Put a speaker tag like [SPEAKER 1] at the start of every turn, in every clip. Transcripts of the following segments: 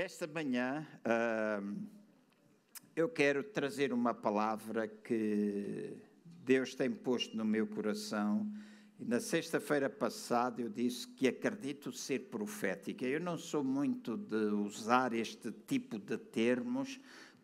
[SPEAKER 1] Nesta manhã, uh, eu quero trazer uma palavra que Deus tem posto no meu coração. E na sexta-feira passada eu disse que acredito ser profética. Eu não sou muito de usar este tipo de termos,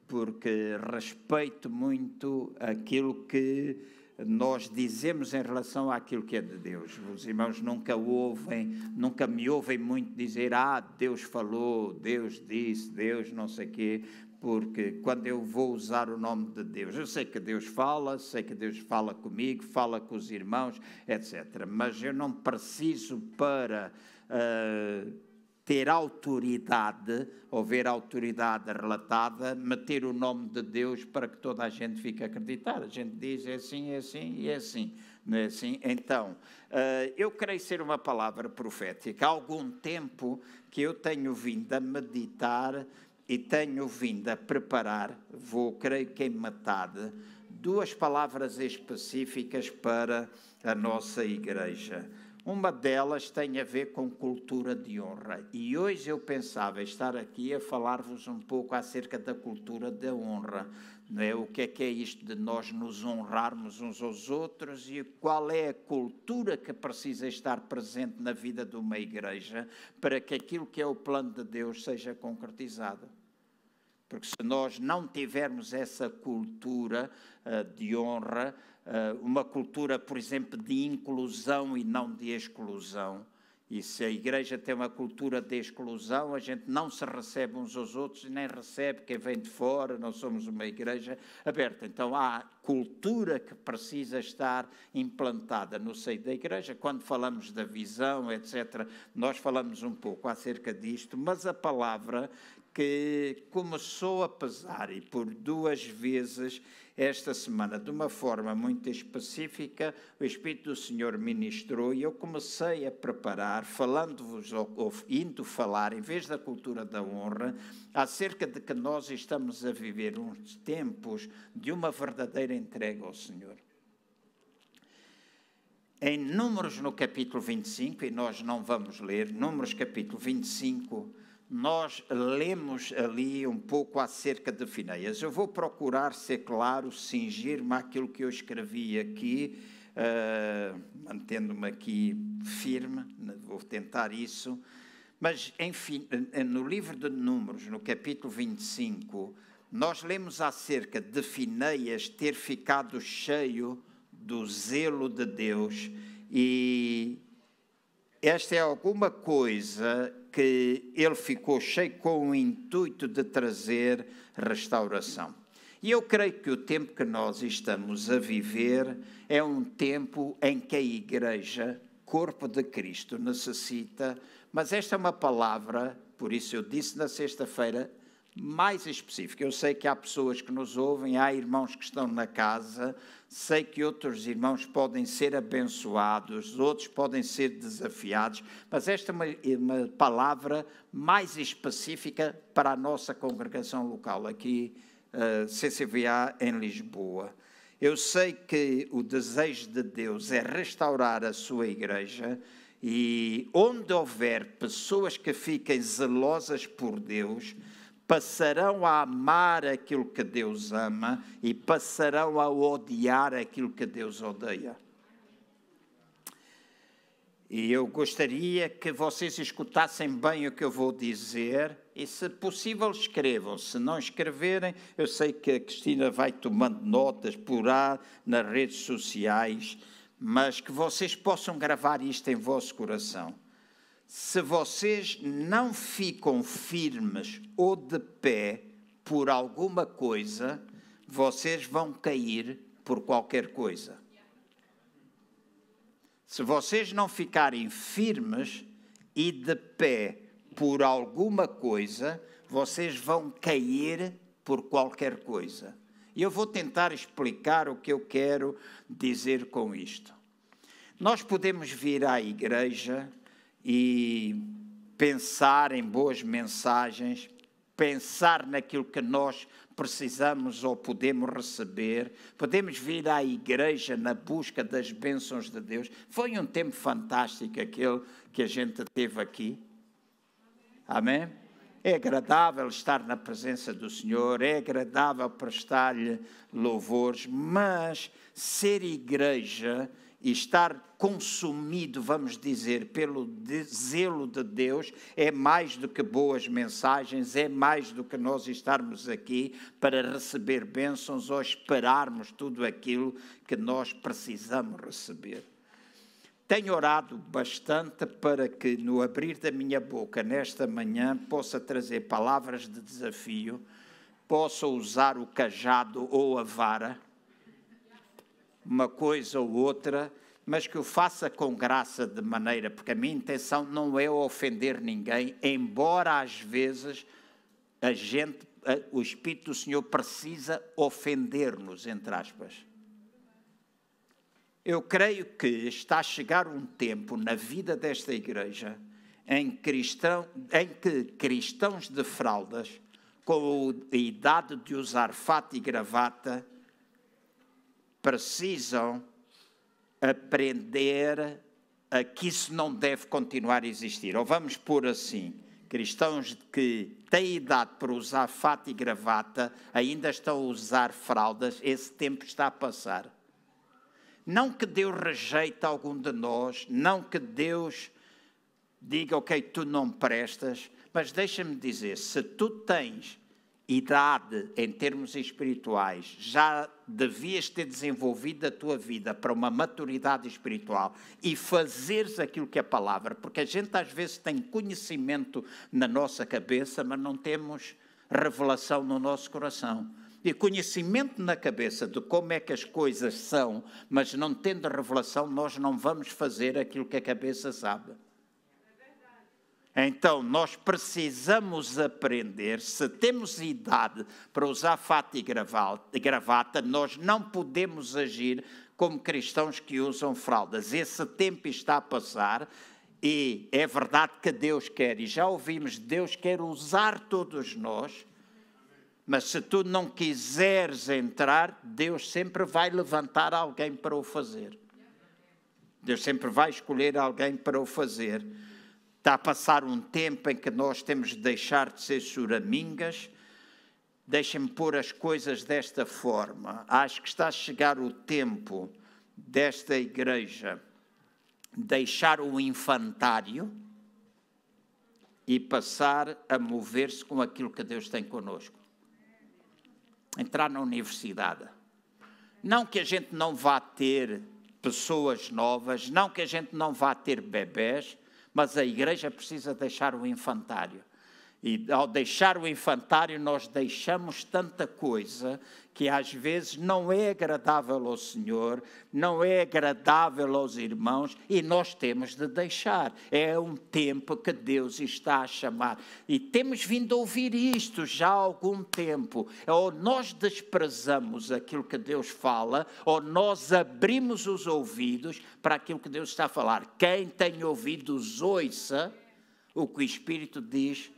[SPEAKER 1] porque respeito muito aquilo que nós dizemos em relação àquilo que é de Deus. Os irmãos nunca ouvem, nunca me ouvem muito dizer, ah, Deus falou, Deus disse, Deus não sei quê, porque quando eu vou usar o nome de Deus, eu sei que Deus fala, sei que Deus fala comigo, fala com os irmãos, etc. Mas eu não preciso para. Uh, ter autoridade, ou ver autoridade relatada, meter o nome de Deus para que toda a gente fique acreditada. A gente diz é assim, é assim e é assim. Não é assim? Então, eh, eu creio ser uma palavra profética. Há algum tempo que eu tenho vindo a meditar e tenho vindo a preparar, vou, creio que em metade, duas palavras específicas para a nossa igreja. Uma delas tem a ver com cultura de honra. E hoje eu pensava estar aqui a falar-vos um pouco acerca da cultura da honra. Não é? O que é que é isto de nós nos honrarmos uns aos outros e qual é a cultura que precisa estar presente na vida de uma igreja para que aquilo que é o plano de Deus seja concretizado. Porque se nós não tivermos essa cultura uh, de honra, uma cultura, por exemplo, de inclusão e não de exclusão, e se a igreja tem uma cultura de exclusão, a gente não se recebe uns aos outros, nem recebe quem vem de fora, não somos uma igreja aberta. Então há cultura que precisa estar implantada no seio da igreja. Quando falamos da visão, etc., nós falamos um pouco acerca disto, mas a palavra que começou a pesar e por duas vezes esta semana, de uma forma muito específica, o Espírito do Senhor ministrou e eu comecei a preparar, falando-vos, ou indo falar, em vez da cultura da honra, acerca de que nós estamos a viver uns tempos de uma verdadeira entrega ao Senhor. Em Números, no capítulo 25, e nós não vamos ler, Números capítulo 25, nós lemos ali um pouco acerca de Fineias. Eu vou procurar ser claro, cingir-me àquilo que eu escrevi aqui, uh, mantendo-me aqui firme, vou tentar isso. Mas, enfim, no livro de Números, no capítulo 25, nós lemos acerca de Fineias ter ficado cheio do zelo de Deus e esta é alguma coisa que ele ficou cheio com o intuito de trazer restauração. E eu creio que o tempo que nós estamos a viver é um tempo em que a Igreja, corpo de Cristo, necessita, mas esta é uma palavra, por isso eu disse na sexta-feira, mais específica. Eu sei que há pessoas que nos ouvem, há irmãos que estão na casa, sei que outros irmãos podem ser abençoados, outros podem ser desafiados, mas esta é uma, uma palavra mais específica para a nossa congregação local, aqui, uh, eh, CCVA em Lisboa. Eu sei que o desejo de Deus é restaurar a sua igreja e onde houver pessoas que fiquem zelosas por Deus, passarão a amar aquilo que Deus ama e passarão a odiar aquilo que Deus odeia. E eu gostaria que vocês escutassem bem o que eu vou dizer e, se possível, escrevam. Se não escreverem, eu sei que a Cristina vai tomando notas por lá nas redes sociais, mas que vocês possam gravar isto em vosso coração se vocês não ficam firmes ou de pé por alguma coisa, vocês vão cair por qualquer coisa. Se vocês não ficarem firmes e de pé por alguma coisa, vocês vão cair por qualquer coisa. E eu vou tentar explicar o que eu quero dizer com isto. Nós podemos vir à igreja e pensar em boas mensagens, pensar naquilo que nós precisamos ou podemos receber, podemos vir à igreja na busca das bênçãos de Deus. Foi um tempo fantástico aquele que a gente teve aqui. Amém? É agradável estar na presença do Senhor, é agradável prestar-lhe louvores, mas ser igreja e estar consumido, vamos dizer, pelo zelo de Deus, é mais do que boas mensagens, é mais do que nós estarmos aqui para receber bênçãos ou esperarmos tudo aquilo que nós precisamos receber. Tenho orado bastante para que, no abrir da minha boca nesta manhã, possa trazer palavras de desafio, possa usar o cajado ou a vara, uma coisa ou outra, mas que o faça com graça de maneira, porque a minha intenção não é ofender ninguém, embora às vezes a gente, o Espírito do Senhor precisa ofender-nos, entre aspas. Eu creio que está a chegar um tempo na vida desta igreja em, cristão, em que cristãos de fraldas, com a idade de usar fato e gravata, precisam aprender a que isso não deve continuar a existir. Ou vamos pôr assim: cristãos que têm idade para usar fato e gravata ainda estão a usar fraldas, esse tempo está a passar. Não que Deus rejeite algum de nós, não que Deus diga, ok, tu não prestas, mas deixa-me dizer: se tu tens idade em termos espirituais, já devias ter desenvolvido a tua vida para uma maturidade espiritual e fazeres aquilo que é a palavra, porque a gente às vezes tem conhecimento na nossa cabeça, mas não temos revelação no nosso coração e conhecimento na cabeça de como é que as coisas são, mas não tendo revelação, nós não vamos fazer aquilo que a cabeça sabe. Então, nós precisamos aprender, se temos idade para usar fato e gravata, nós não podemos agir como cristãos que usam fraldas. Esse tempo está a passar e é verdade que Deus quer, e já ouvimos, Deus quer usar todos nós mas se tu não quiseres entrar, Deus sempre vai levantar alguém para o fazer. Deus sempre vai escolher alguém para o fazer. Está a passar um tempo em que nós temos de deixar de ser choramingas. Deixem-me pôr as coisas desta forma. Acho que está a chegar o tempo desta igreja deixar o infantário e passar a mover-se com aquilo que Deus tem conosco entrar na universidade. Não que a gente não vá ter pessoas novas, não que a gente não vá ter bebés, mas a igreja precisa deixar o infantário. E ao deixar o infantário, nós deixamos tanta coisa que às vezes não é agradável ao Senhor, não é agradável aos irmãos e nós temos de deixar. É um tempo que Deus está a chamar. E temos vindo a ouvir isto já há algum tempo. Ou nós desprezamos aquilo que Deus fala, ou nós abrimos os ouvidos para aquilo que Deus está a falar. Quem tem ouvidos, ouça o que o Espírito diz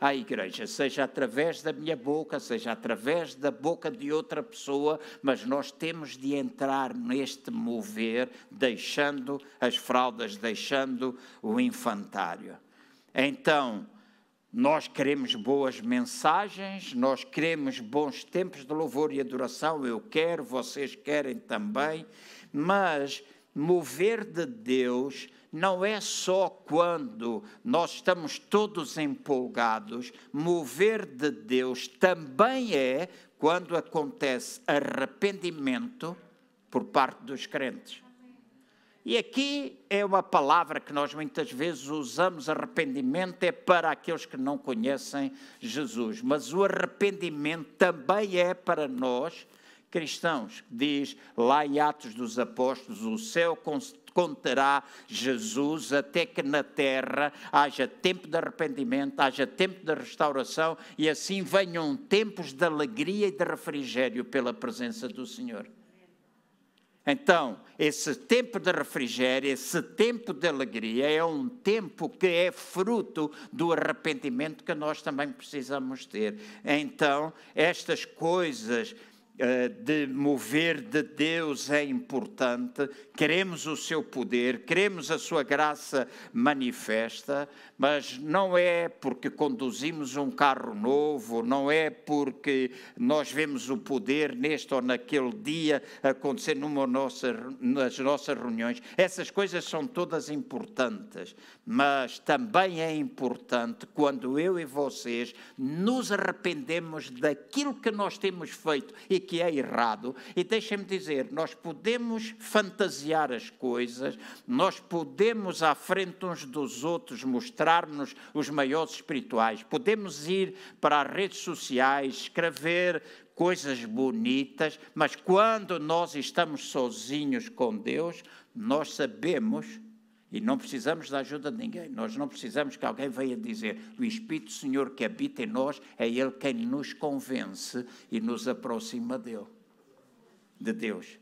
[SPEAKER 1] à igreja, seja através da minha boca, seja através da boca de outra pessoa, mas nós temos de entrar neste mover, deixando as fraldas, deixando o infantário. Então, nós queremos boas mensagens, nós queremos bons tempos de louvor e adoração, eu quero, vocês querem também, mas mover de Deus não é só quando nós estamos todos empolgados, mover de Deus também é quando acontece arrependimento por parte dos crentes. E aqui é uma palavra que nós muitas vezes usamos, arrependimento é para aqueles que não conhecem Jesus, mas o arrependimento também é para nós cristãos. Diz lá em Atos dos Apóstolos: o céu contará Jesus até que na terra haja tempo de arrependimento, haja tempo de restauração e assim venham tempos de alegria e de refrigério pela presença do Senhor. Então, esse tempo de refrigério, esse tempo de alegria, é um tempo que é fruto do arrependimento que nós também precisamos ter. Então, estas coisas de mover de Deus é importante, queremos o seu poder, queremos a sua graça manifesta, mas não é porque conduzimos um carro novo, não é porque nós vemos o poder neste ou naquele dia acontecer numa nossa, nas nossas reuniões. Essas coisas são todas importantes, mas também é importante quando eu e vocês nos arrependemos daquilo que nós temos feito e que é errado. E deixem-me dizer, nós podemos fantasiar as coisas, nós podemos à frente uns dos outros mostrar-nos os maiores espirituais, podemos ir para as redes sociais, escrever coisas bonitas, mas quando nós estamos sozinhos com Deus, nós sabemos e não precisamos da ajuda de ninguém. Nós não precisamos que alguém venha dizer: o Espírito Senhor que habita em nós é Ele quem nos convence e nos aproxima dele, de Deus.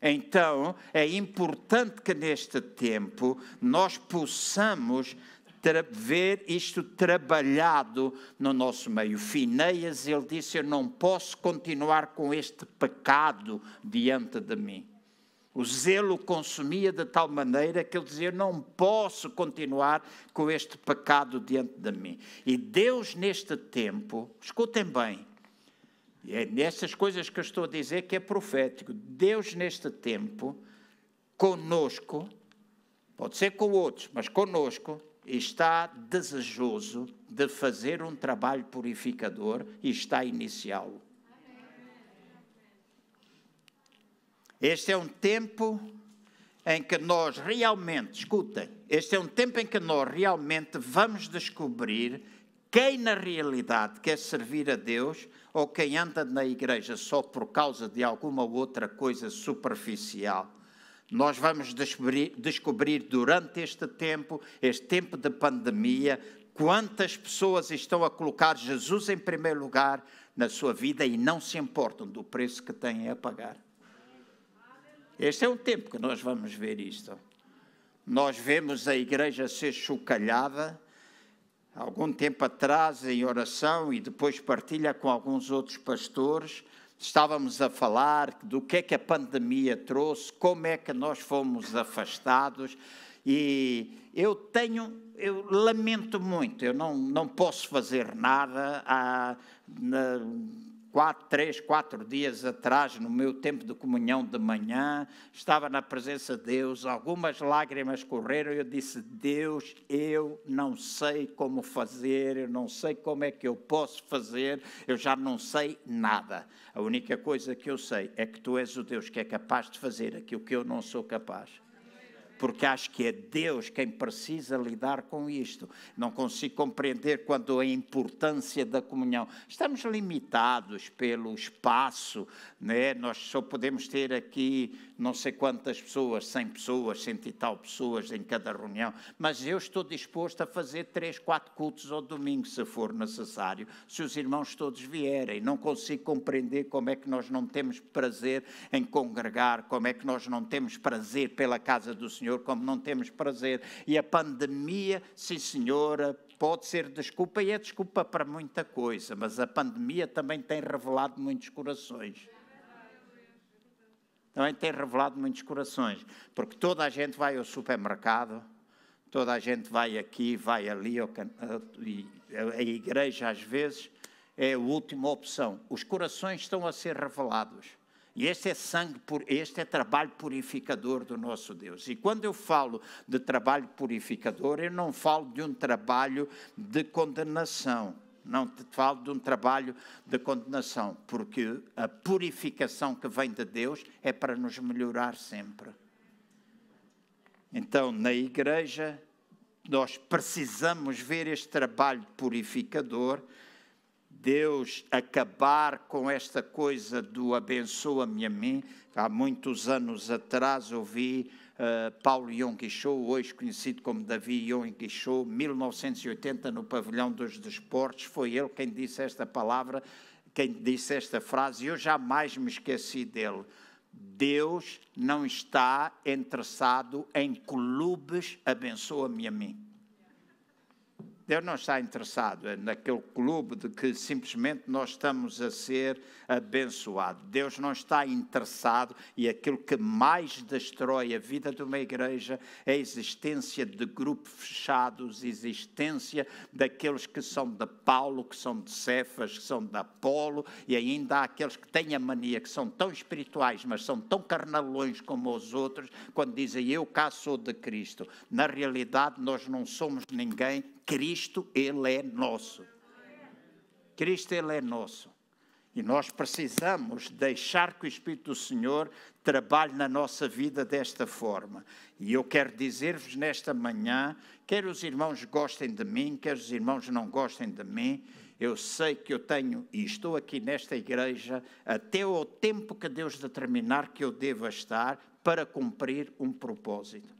[SPEAKER 1] Então, é importante que neste tempo nós possamos ver isto trabalhado no nosso meio. Fineias, ele disse: Eu não posso continuar com este pecado diante de mim. O zelo consumia de tal maneira que ele dizia: Não posso continuar com este pecado diante de mim. E Deus, neste tempo, escutem bem, é nessas coisas que eu estou a dizer que é profético. Deus, neste tempo, conosco, pode ser com outros, mas conosco, está desejoso de fazer um trabalho purificador e está a iniciá-lo. Este é um tempo em que nós realmente, escutem, este é um tempo em que nós realmente vamos descobrir quem na realidade quer servir a Deus ou quem anda na igreja só por causa de alguma outra coisa superficial. Nós vamos descobrir, descobrir durante este tempo, este tempo de pandemia, quantas pessoas estão a colocar Jesus em primeiro lugar na sua vida e não se importam do preço que têm a pagar. Este é o tempo que nós vamos ver isto. Nós vemos a igreja ser chocalhada, algum tempo atrás em oração e depois partilha com alguns outros pastores. Estávamos a falar do que é que a pandemia trouxe, como é que nós fomos afastados. E eu tenho, eu lamento muito, eu não, não posso fazer nada. Há, na, quatro, três, quatro dias atrás, no meu tempo de comunhão de manhã, estava na presença de Deus, algumas lágrimas correram e eu disse: Deus, eu não sei como fazer, eu não sei como é que eu posso fazer, eu já não sei nada. A única coisa que eu sei é que tu és o Deus que é capaz de fazer aquilo que eu não sou capaz porque acho que é Deus quem precisa lidar com isto. Não consigo compreender quando a importância da comunhão. Estamos limitados pelo espaço, né? nós só podemos ter aqui não sei quantas pessoas, 100 pessoas, cento e tal pessoas em cada reunião, mas eu estou disposto a fazer três, quatro cultos ao domingo, se for necessário, se os irmãos todos vierem. Não consigo compreender como é que nós não temos prazer em congregar, como é que nós não temos prazer pela casa do Senhor, como não temos prazer. E a pandemia, sim senhora, pode ser desculpa e é desculpa para muita coisa, mas a pandemia também tem revelado muitos corações também tem revelado muitos corações, porque toda a gente vai ao supermercado, toda a gente vai aqui, vai ali, a igreja às vezes é a última opção. Os corações estão a ser revelados. E este é sangue, este é trabalho purificador do nosso Deus. E quando eu falo de trabalho purificador, eu não falo de um trabalho de condenação não te falo de um trabalho de condenação, porque a purificação que vem de Deus é para nos melhorar sempre. Então, na igreja, nós precisamos ver este trabalho purificador, Deus acabar com esta coisa do abençoa-me a mim. Há muitos anos atrás ouvi uh, Paulo Yong Show, hoje conhecido como Davi Yong Show, 1980 no pavilhão dos desportos, foi ele quem disse esta palavra, quem disse esta frase, e eu jamais me esqueci dele. Deus não está interessado em clubes, abençoa-me a mim. Deus não está interessado naquele clube de que simplesmente nós estamos a ser abençoados. Deus não está interessado e aquilo que mais destrói a vida de uma igreja é a existência de grupos fechados, existência daqueles que são de Paulo, que são de Cefas, que são de Apolo e ainda há aqueles que têm a mania que são tão espirituais, mas são tão carnalões como os outros, quando dizem eu cá sou de Cristo. Na realidade, nós não somos ninguém Cristo, Ele é nosso. Cristo, Ele é nosso. E nós precisamos deixar que o Espírito do Senhor trabalhe na nossa vida desta forma. E eu quero dizer-vos nesta manhã, quer os irmãos gostem de mim, quer os irmãos não gostem de mim, eu sei que eu tenho e estou aqui nesta igreja até o tempo que Deus determinar que eu deva estar para cumprir um propósito.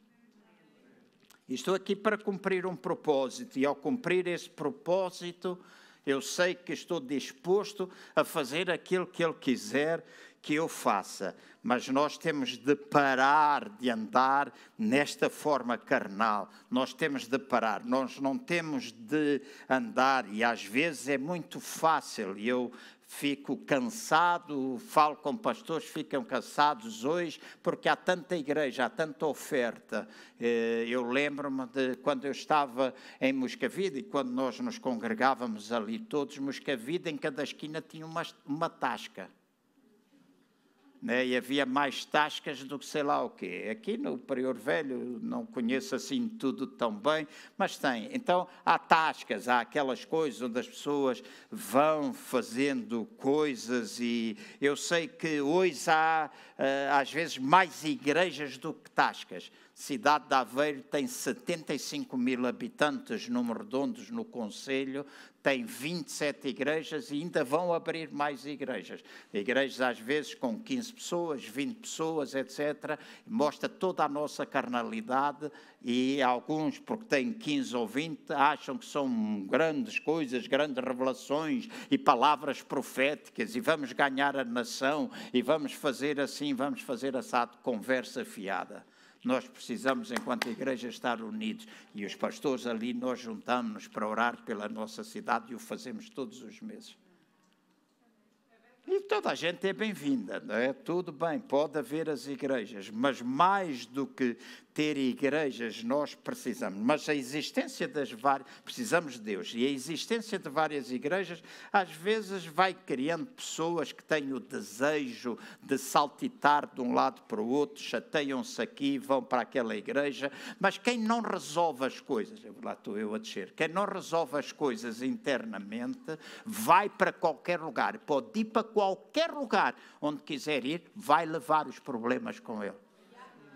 [SPEAKER 1] Estou aqui para cumprir um propósito, e ao cumprir esse propósito, eu sei que estou disposto a fazer aquilo que Ele quiser que eu faça. Mas nós temos de parar de andar nesta forma carnal. Nós temos de parar. Nós não temos de andar, e às vezes é muito fácil. Eu fico cansado, falo com pastores, ficam cansados hoje, porque há tanta igreja, há tanta oferta. Eh, eu lembro-me de quando eu estava em Moscavide, e quando nós nos congregávamos ali todos, Moscavide, em cada esquina tinha uma, uma tasca né? e havia mais tascas do que sei lá o quê. Aqui no Prior Velho não conheço assim tudo tão bem, mas tem. Então há tascas, há aquelas coisas onde as pessoas vão fazendo coisas e eu sei que hoje há eh, às vezes mais igrejas do que tascas. Cidade de Aveiro tem 75 mil habitantes, número redondos, no Conselho, tem 27 igrejas e ainda vão abrir mais igrejas. Igrejas, às vezes, com 15 pessoas, 20 pessoas, etc. Mostra toda a nossa carnalidade e alguns, porque têm 15 ou 20, acham que são grandes coisas, grandes revelações e palavras proféticas e vamos ganhar a nação e vamos fazer assim, vamos fazer assado, conversa fiada. Nós precisamos, enquanto igreja, estar unidos. E os pastores ali, nós juntamos-nos para orar pela nossa cidade e o fazemos todos os meses. E toda a gente é bem-vinda, não é? Tudo bem, pode haver as igrejas, mas mais do que ter igrejas, nós precisamos. Mas a existência das várias. Precisamos de Deus. E a existência de várias igrejas, às vezes, vai criando pessoas que têm o desejo de saltitar de um lado para o outro, chateiam-se aqui, vão para aquela igreja. Mas quem não resolve as coisas, lá estou eu a descer, quem não resolve as coisas internamente, vai para qualquer lugar. Pode ir para qualquer lugar onde quiser ir, vai levar os problemas com ele.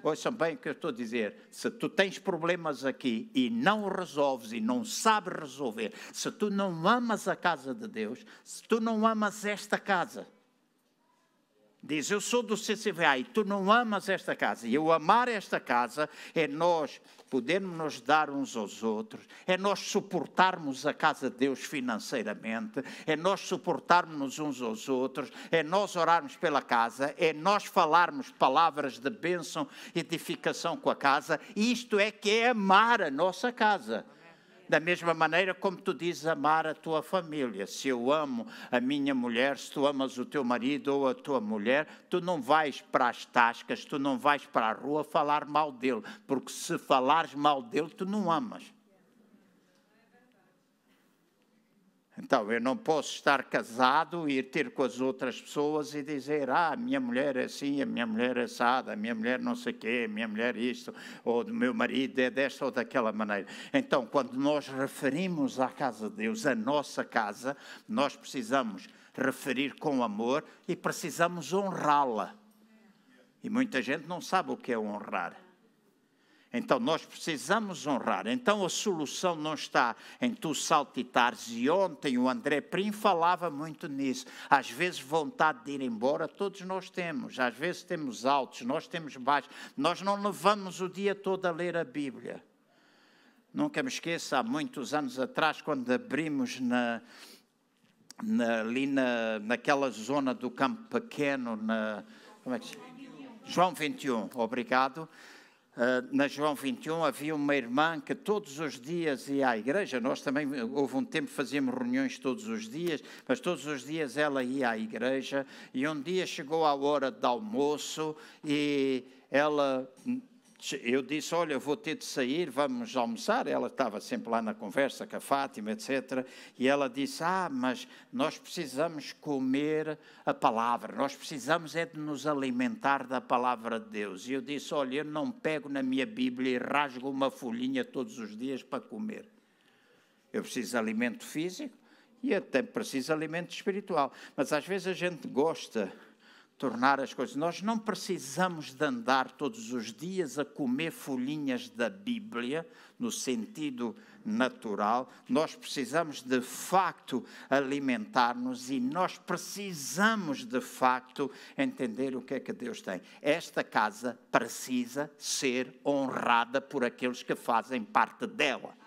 [SPEAKER 1] Ouçam bem o que eu estou a dizer. Se tu tens problemas aqui e não resolves e não sabes resolver, se tu não amas a casa de Deus, se tu não amas esta casa, diz: Eu sou do CCVA e tu não amas esta casa. E eu amar esta casa é nós podermos dar uns aos outros, é nós suportarmos a casa de Deus financeiramente, é nós suportarmos uns aos outros, é nós orarmos pela casa, é nós falarmos palavras de bênção e edificação com a casa. Isto é que é amar a nossa casa. Da mesma maneira como tu dizes amar a tua família. Se eu amo a minha mulher, se tu amas o teu marido ou a tua mulher, tu não vais para as tascas, tu não vais para a rua falar mal dele, porque se falares mal dele, tu não amas. Então, eu não posso estar casado ir ter com as outras pessoas e dizer: Ah, a minha mulher é assim, a minha mulher é assada, a minha mulher não sei o quê, a minha mulher isto, ou o meu marido é desta ou daquela maneira. Então, quando nós referimos à casa de Deus, a nossa casa, nós precisamos referir com amor e precisamos honrá-la. E muita gente não sabe o que é honrar. Então nós precisamos honrar. Então a solução não está em tu saltitares. E ontem o André Prim falava muito nisso. Às vezes vontade de ir embora, todos nós temos. Às vezes temos altos, nós temos baixos. Nós não levamos o dia todo a ler a Bíblia. Nunca me esqueço, há muitos anos atrás, quando abrimos na, na, ali na, naquela zona do campo pequeno, na, como é que se chama? João 21, obrigado na João 21 havia uma irmã que todos os dias ia à igreja. Nós também, houve um tempo, fazíamos reuniões todos os dias, mas todos os dias ela ia à igreja. E um dia chegou a hora do almoço e ela eu disse: Olha, vou ter de sair, vamos almoçar. Ela estava sempre lá na conversa com a Fátima, etc. E ela disse: Ah, mas nós precisamos comer a palavra, nós precisamos é de nos alimentar da palavra de Deus. E eu disse: Olha, eu não pego na minha Bíblia e rasgo uma folhinha todos os dias para comer. Eu preciso de alimento físico e até preciso de alimento espiritual. Mas às vezes a gente gosta tornar as coisas. Nós não precisamos de andar todos os dias a comer folhinhas da Bíblia, no sentido natural. Nós precisamos de facto alimentar-nos e nós precisamos de facto entender o que é que Deus tem. Esta casa precisa ser honrada por aqueles que fazem parte dela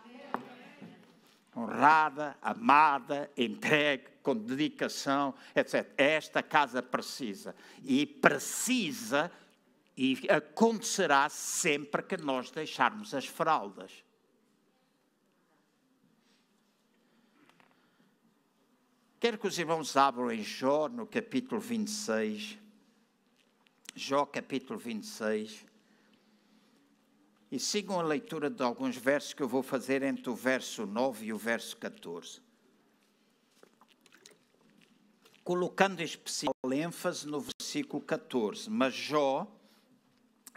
[SPEAKER 1] honrada, amada, entregue, com dedicação, etc. Esta casa precisa. E precisa, e acontecerá sempre que nós deixarmos as fraldas. Quero que os irmãos abram em Jó, no capítulo 26. Jó, capítulo 26. E sigam a leitura de alguns versos que eu vou fazer entre o verso 9 e o verso 14. Colocando especial ênfase no versículo 14. Mas Jó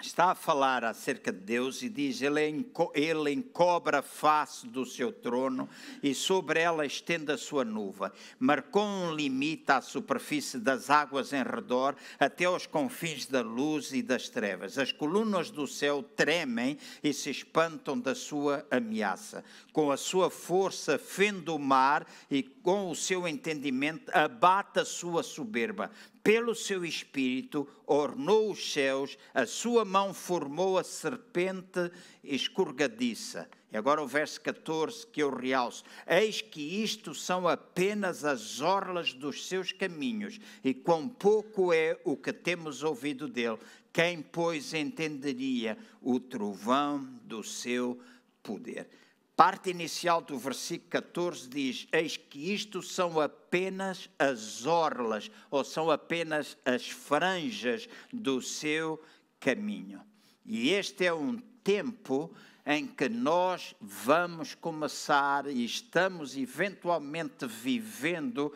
[SPEAKER 1] está a falar acerca de Deus e diz: Ele, ele encobra a face do seu trono e sobre ela estende a sua nuvem. Marcou um limite à superfície das águas em redor, até aos confins da luz e das trevas. As colunas do céu tremem e se espantam da sua ameaça. Com a sua força fende o mar e com o seu entendimento abate a sua soberba pelo seu espírito, ornou os céus, a sua mão formou a serpente escorregadiça. E agora o verso 14 que eu realço: Eis que isto são apenas as orlas dos seus caminhos, e quão pouco é o que temos ouvido dele. Quem, pois, entenderia o trovão do seu poder? Parte inicial do versículo 14 diz: Eis que isto são apenas as orlas, ou são apenas as franjas do seu caminho. E este é um tempo em que nós vamos começar e estamos eventualmente vivendo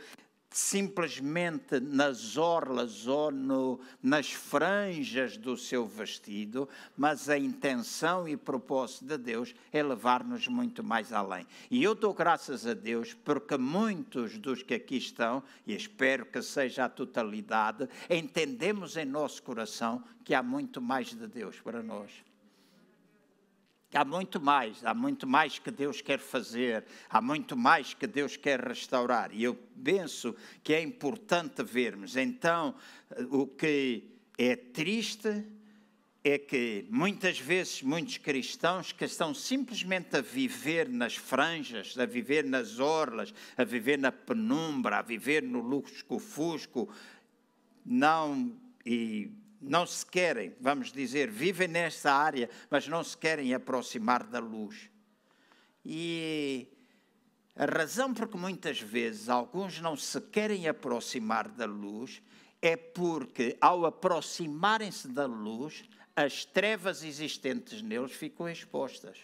[SPEAKER 1] simplesmente nas orlas ou no, nas franjas do seu vestido, mas a intenção e propósito de Deus é levar-nos muito mais além. E eu dou graças a Deus porque muitos dos que aqui estão, e espero que seja a totalidade, entendemos em nosso coração que há muito mais de Deus para nós. Há muito mais, há muito mais que Deus quer fazer, há muito mais que Deus quer restaurar. E eu penso que é importante vermos. Então, o que é triste é que muitas vezes muitos cristãos que estão simplesmente a viver nas franjas, a viver nas orlas, a viver na penumbra, a viver no lusco-fusco, não e não se querem, vamos dizer, vivem nesta área, mas não se querem aproximar da luz. E a razão por que muitas vezes alguns não se querem aproximar da luz é porque, ao aproximarem-se da luz, as trevas existentes neles ficam expostas.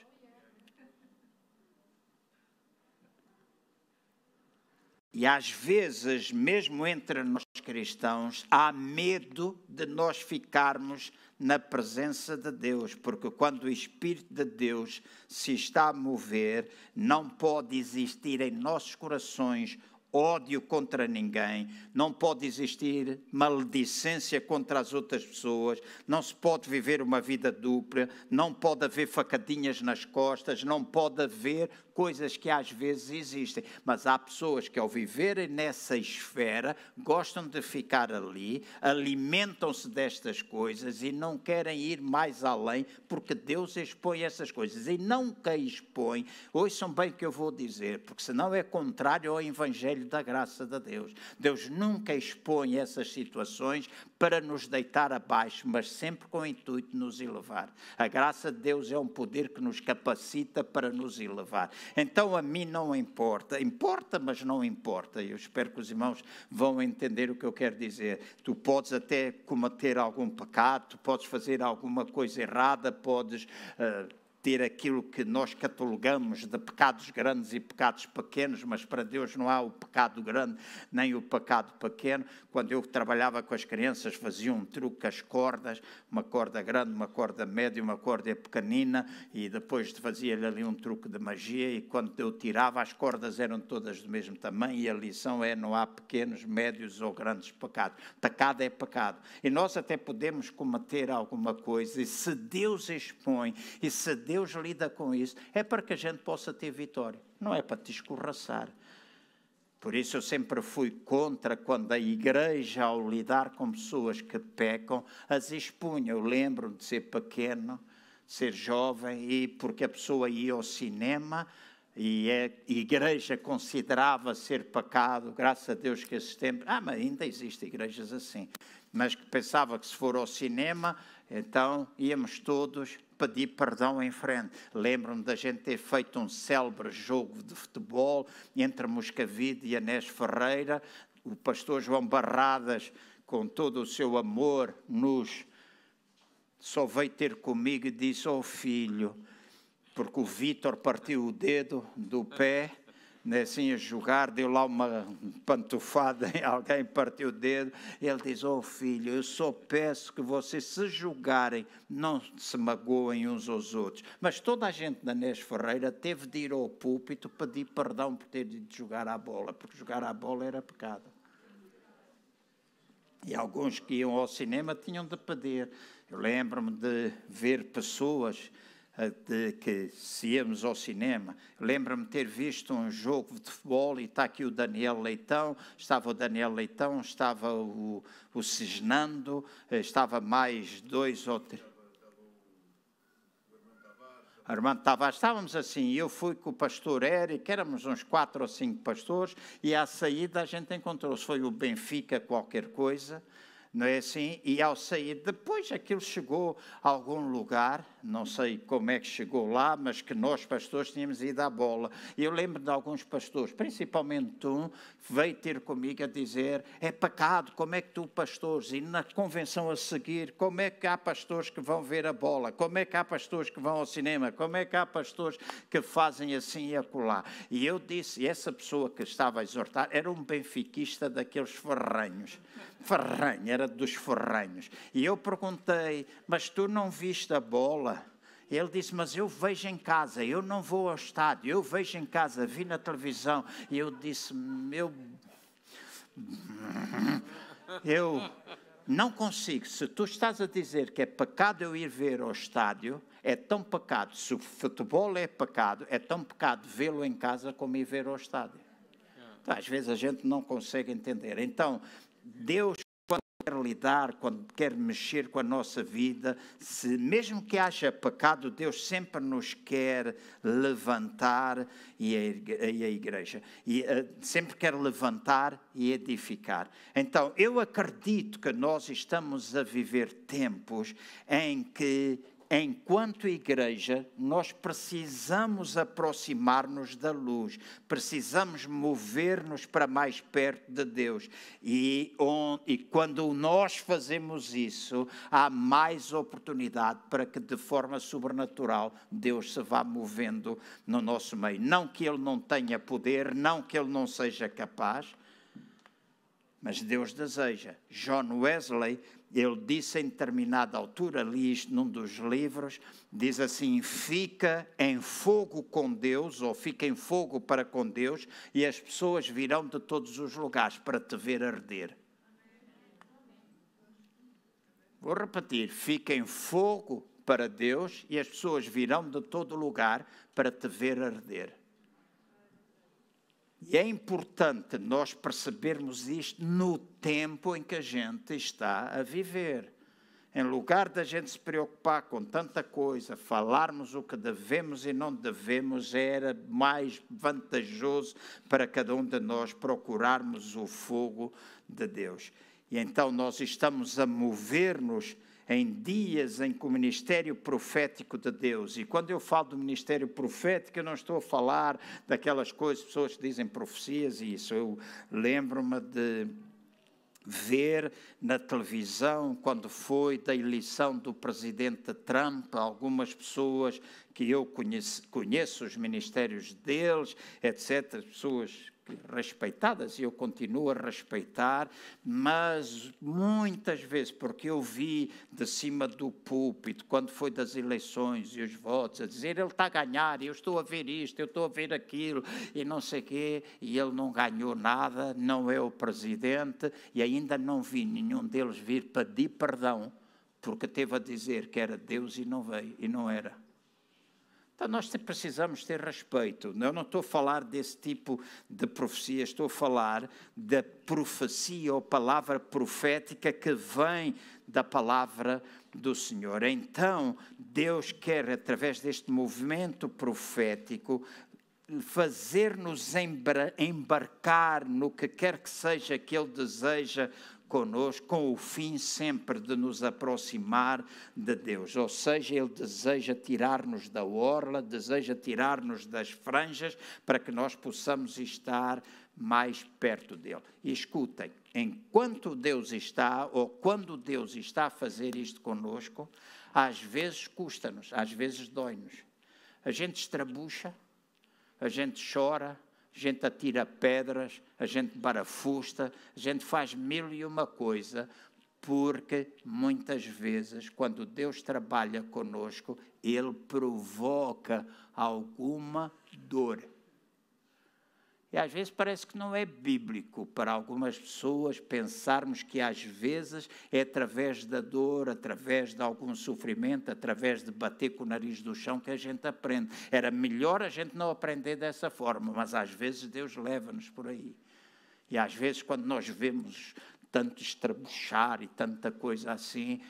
[SPEAKER 1] E às vezes, mesmo entre nós cristãos, há medo de nós ficarmos na presença de Deus, porque quando o Espírito de Deus se está a mover, não pode existir em nossos corações ódio contra ninguém, não pode existir maledicência contra as outras pessoas, não se pode viver uma vida dupla, não pode haver facadinhas nas costas, não pode haver coisas que às vezes existem, mas há pessoas que ao viverem nessa esfera gostam de ficar ali, alimentam-se destas coisas e não querem ir mais além, porque Deus expõe essas coisas e nunca expõe. Ouçam bem o que eu vou dizer, porque senão é contrário ao Evangelho da graça de Deus. Deus nunca expõe essas situações para nos deitar abaixo, mas sempre com o intuito de nos elevar. A graça de Deus é um poder que nos capacita para nos elevar. Então a mim não importa, importa, mas não importa. Eu espero que os irmãos vão entender o que eu quero dizer. Tu podes até cometer algum pecado, tu podes fazer alguma coisa errada, podes. Uh, ter aquilo que nós catalogamos de pecados grandes e pecados pequenos, mas para Deus não há o pecado grande nem o pecado pequeno. Quando eu trabalhava com as crianças, fazia um truque as cordas, uma corda grande, uma corda média, uma corda pequenina, e depois fazia-lhe ali um truque de magia, e quando eu tirava, as cordas eram todas do mesmo tamanho, e a lição é: não há pequenos, médios ou grandes pecados. Pecado é pecado. E nós até podemos cometer alguma coisa, e se Deus expõe, e se Deus lida com isso, é para que a gente possa ter vitória, não é para te escorraçar. Por isso eu sempre fui contra quando a igreja, ao lidar com pessoas que pecam, as expunha. Eu lembro de ser pequeno, ser jovem, e porque a pessoa ia ao cinema e a igreja considerava ser pecado, graças a Deus que esses tempos. Ah, mas ainda existem igrejas assim. Mas que pensava que se for ao cinema, então íamos todos pedir perdão em frente. Lembro-me da gente ter feito um célebre jogo de futebol entre Moscavide e Anés Ferreira. O pastor João Barradas, com todo o seu amor, nos só veio ter comigo e disse: Oh filho, porque o Vítor partiu o dedo do pé assim a jogar, deu lá uma pantufada em alguém, partiu o dedo. Ele diz: Oh filho, eu só peço que vocês, se jogarem, não se magoem uns aos outros. Mas toda a gente da Nes Ferreira teve de ir ao púlpito pedir perdão por ter de jogar à bola, porque jogar à bola era pecado. E alguns que iam ao cinema tinham de pedir. Eu lembro-me de ver pessoas de que se íamos ao cinema, lembro-me ter visto um jogo de futebol e está aqui o Daniel Leitão, estava o Daniel Leitão, estava o, o Cisnando, estava mais dois ou três. Armando Tavares, estávamos assim, eu fui com o pastor Eric, éramos uns quatro ou cinco pastores, e à saída a gente encontrou-se, foi o Benfica qualquer coisa, não é assim? E ao sair, depois aquilo chegou a algum lugar, não sei como é que chegou lá, mas que nós, pastores, tínhamos ido à bola. Eu lembro de alguns pastores, principalmente um, veio ter comigo a dizer: é pecado, como é que tu, pastores, e na convenção a seguir, como é que há pastores que vão ver a bola, como é que há pastores que vão ao cinema, como é que há pastores que fazem assim e acolá. E eu disse, e essa pessoa que estava a exortar era um benfiquista daqueles ferranhos. Ferranho, era dos ferranhos. E eu perguntei, mas tu não viste a bola? Ele disse: Mas eu vejo em casa, eu não vou ao estádio, eu vejo em casa, vi na televisão. E eu disse: Eu. Eu não consigo. Se tu estás a dizer que é pecado eu ir ver ao estádio, é tão pecado. Se o futebol é pecado, é tão pecado vê-lo em casa como ir ver ao estádio. Então, às vezes a gente não consegue entender. Então, Deus quer lidar, quando quer mexer com a nossa vida, se mesmo que haja pecado, Deus sempre nos quer levantar e a igreja, e uh, sempre quer levantar e edificar. Então, eu acredito que nós estamos a viver tempos em que enquanto igreja, nós precisamos aproximar-nos da luz, precisamos mover-nos para mais perto de Deus. E, on, e quando nós fazemos isso, há mais oportunidade para que, de forma sobrenatural, Deus se vá movendo no nosso meio. Não que Ele não tenha poder, não que Ele não seja capaz, mas Deus deseja. John Wesley ele disse em determinada altura, li isto num dos livros, diz assim: fica em fogo com Deus, ou fica em fogo para com Deus, e as pessoas virão de todos os lugares para te ver arder. Vou repetir: fica em fogo para Deus, e as pessoas virão de todo lugar para te ver arder. E é importante nós percebermos isto no tempo em que a gente está a viver. Em lugar da gente se preocupar com tanta coisa, falarmos o que devemos e não devemos, era mais vantajoso para cada um de nós procurarmos o fogo de Deus. E então nós estamos a mover-nos em dias em que o ministério profético de Deus, e quando eu falo do ministério profético, eu não estou a falar daquelas coisas, pessoas que dizem profecias e isso. Eu lembro-me de ver na televisão, quando foi da eleição do presidente Trump, algumas pessoas que eu conheço, conheço os ministérios deles, etc., pessoas respeitadas e eu continuo a respeitar, mas muitas vezes, porque eu vi de cima do púlpito, quando foi das eleições e os votos, a dizer ele está a ganhar, eu estou a ver isto, eu estou a ver aquilo e não sei quê, e ele não ganhou nada, não é o presidente, e ainda não vi nenhum deles vir pedir perdão, porque teve a dizer que era Deus e não veio, e não era. Então, nós precisamos ter respeito. Eu não estou a falar desse tipo de profecia, estou a falar da profecia ou palavra profética que vem da palavra do Senhor. Então, Deus quer, através deste movimento profético, fazer-nos embarcar no que quer que seja que Ele deseja conosco, com o fim sempre de nos aproximar de Deus. Ou seja, Ele deseja tirar-nos da orla, deseja tirar-nos das franjas, para que nós possamos estar mais perto dele. E escutem, enquanto Deus está, ou quando Deus está a fazer isto conosco, às vezes custa-nos, às vezes dói-nos. A gente estrabucha, a gente chora, a gente atira pedras, a gente barafusta, a gente faz mil e uma coisa, porque muitas vezes, quando Deus trabalha conosco, Ele provoca alguma dor. E às vezes parece que não é bíblico para algumas pessoas pensarmos que às vezes é através da dor, através de algum sofrimento, através de bater com o nariz do chão que a gente aprende. Era melhor a gente não aprender dessa forma, mas às vezes Deus leva-nos por aí. E às vezes, quando nós vemos tanto estrabuchar e tanta coisa assim,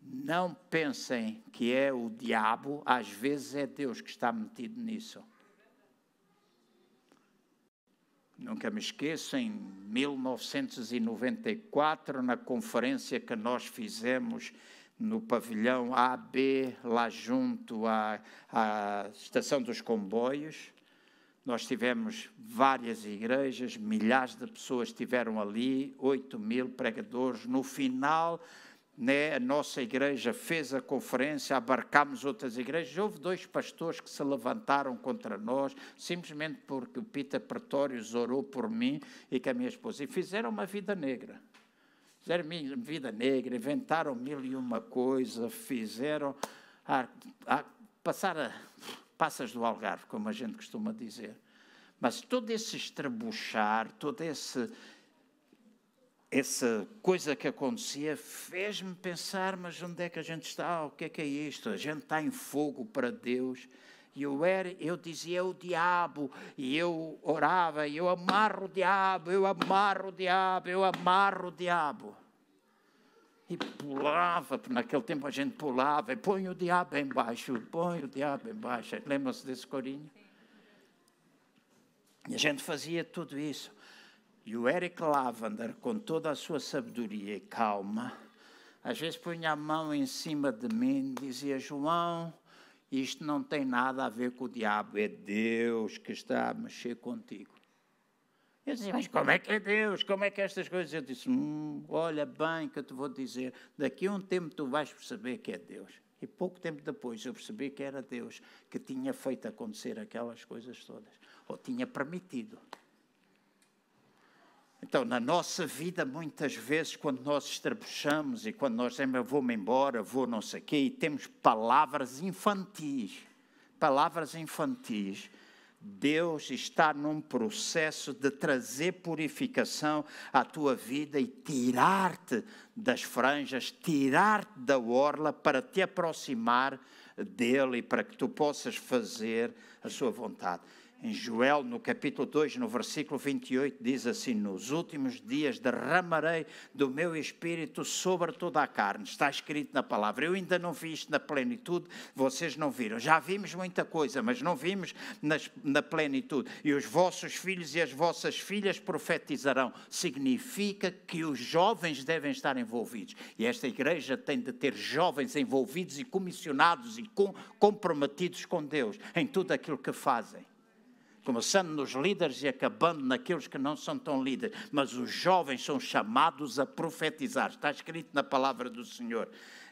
[SPEAKER 1] não pensem que é o diabo, às vezes é Deus que está metido nisso. Nunca me esqueço, em 1994, na conferência que nós fizemos no pavilhão AB, lá junto à, à estação dos comboios, nós tivemos várias igrejas, milhares de pessoas estiveram ali, 8 mil pregadores. No final, né, a nossa igreja fez a conferência, abarcámos outras igrejas. Houve dois pastores que se levantaram contra nós, simplesmente porque o Peter Pretórios orou por mim e com a minha esposa. E fizeram uma vida negra. Fizeram vida negra, inventaram mil e uma coisa, fizeram. A, a, passar a, passas do Algarve, como a gente costuma dizer. Mas todo esse estrabuchar, todo esse essa coisa que acontecia fez-me pensar, mas onde é que a gente está? O que é que é isto? A gente está em fogo para Deus. E eu, era, eu dizia é o diabo, e eu orava, e eu amarro o diabo, eu amarro o diabo, eu amarro o diabo. E pulava, naquele tempo a gente pulava, e põe o diabo embaixo, põe o diabo embaixo. Lembram-se desse corinho? E a gente fazia tudo isso. E o Eric Lavender, com toda a sua sabedoria e calma, às vezes punha a mão em cima de mim e dizia: João, isto não tem nada a ver com o diabo, é Deus que está a mexer contigo. Eu dizia, mas como é que é Deus? Como é que é estas coisas? Eu disse, hum, olha bem que eu te vou dizer, daqui a um tempo tu vais perceber que é Deus. E pouco tempo depois eu percebi que era Deus que tinha feito acontecer aquelas coisas todas, ou tinha permitido. Então, na nossa vida, muitas vezes, quando nós estrabuchamos e quando nós dizemos vou-me embora, vou não sei o quê, e temos palavras infantis, palavras infantis, Deus está num processo de trazer purificação à tua vida e tirar-te das franjas, tirar-te da orla para te aproximar dele e para que tu possas fazer a sua vontade. Em Joel, no capítulo 2, no versículo 28, diz assim: Nos últimos dias derramarei do meu espírito sobre toda a carne. Está escrito na palavra. Eu ainda não vi isto na plenitude, vocês não viram. Já vimos muita coisa, mas não vimos nas, na plenitude. E os vossos filhos e as vossas filhas profetizarão. Significa que os jovens devem estar envolvidos. E esta igreja tem de ter jovens envolvidos e comissionados e com, comprometidos com Deus em tudo aquilo que fazem começando nos líderes e acabando naqueles que não são tão líderes. Mas os jovens são chamados a profetizar. Está escrito na palavra do Senhor.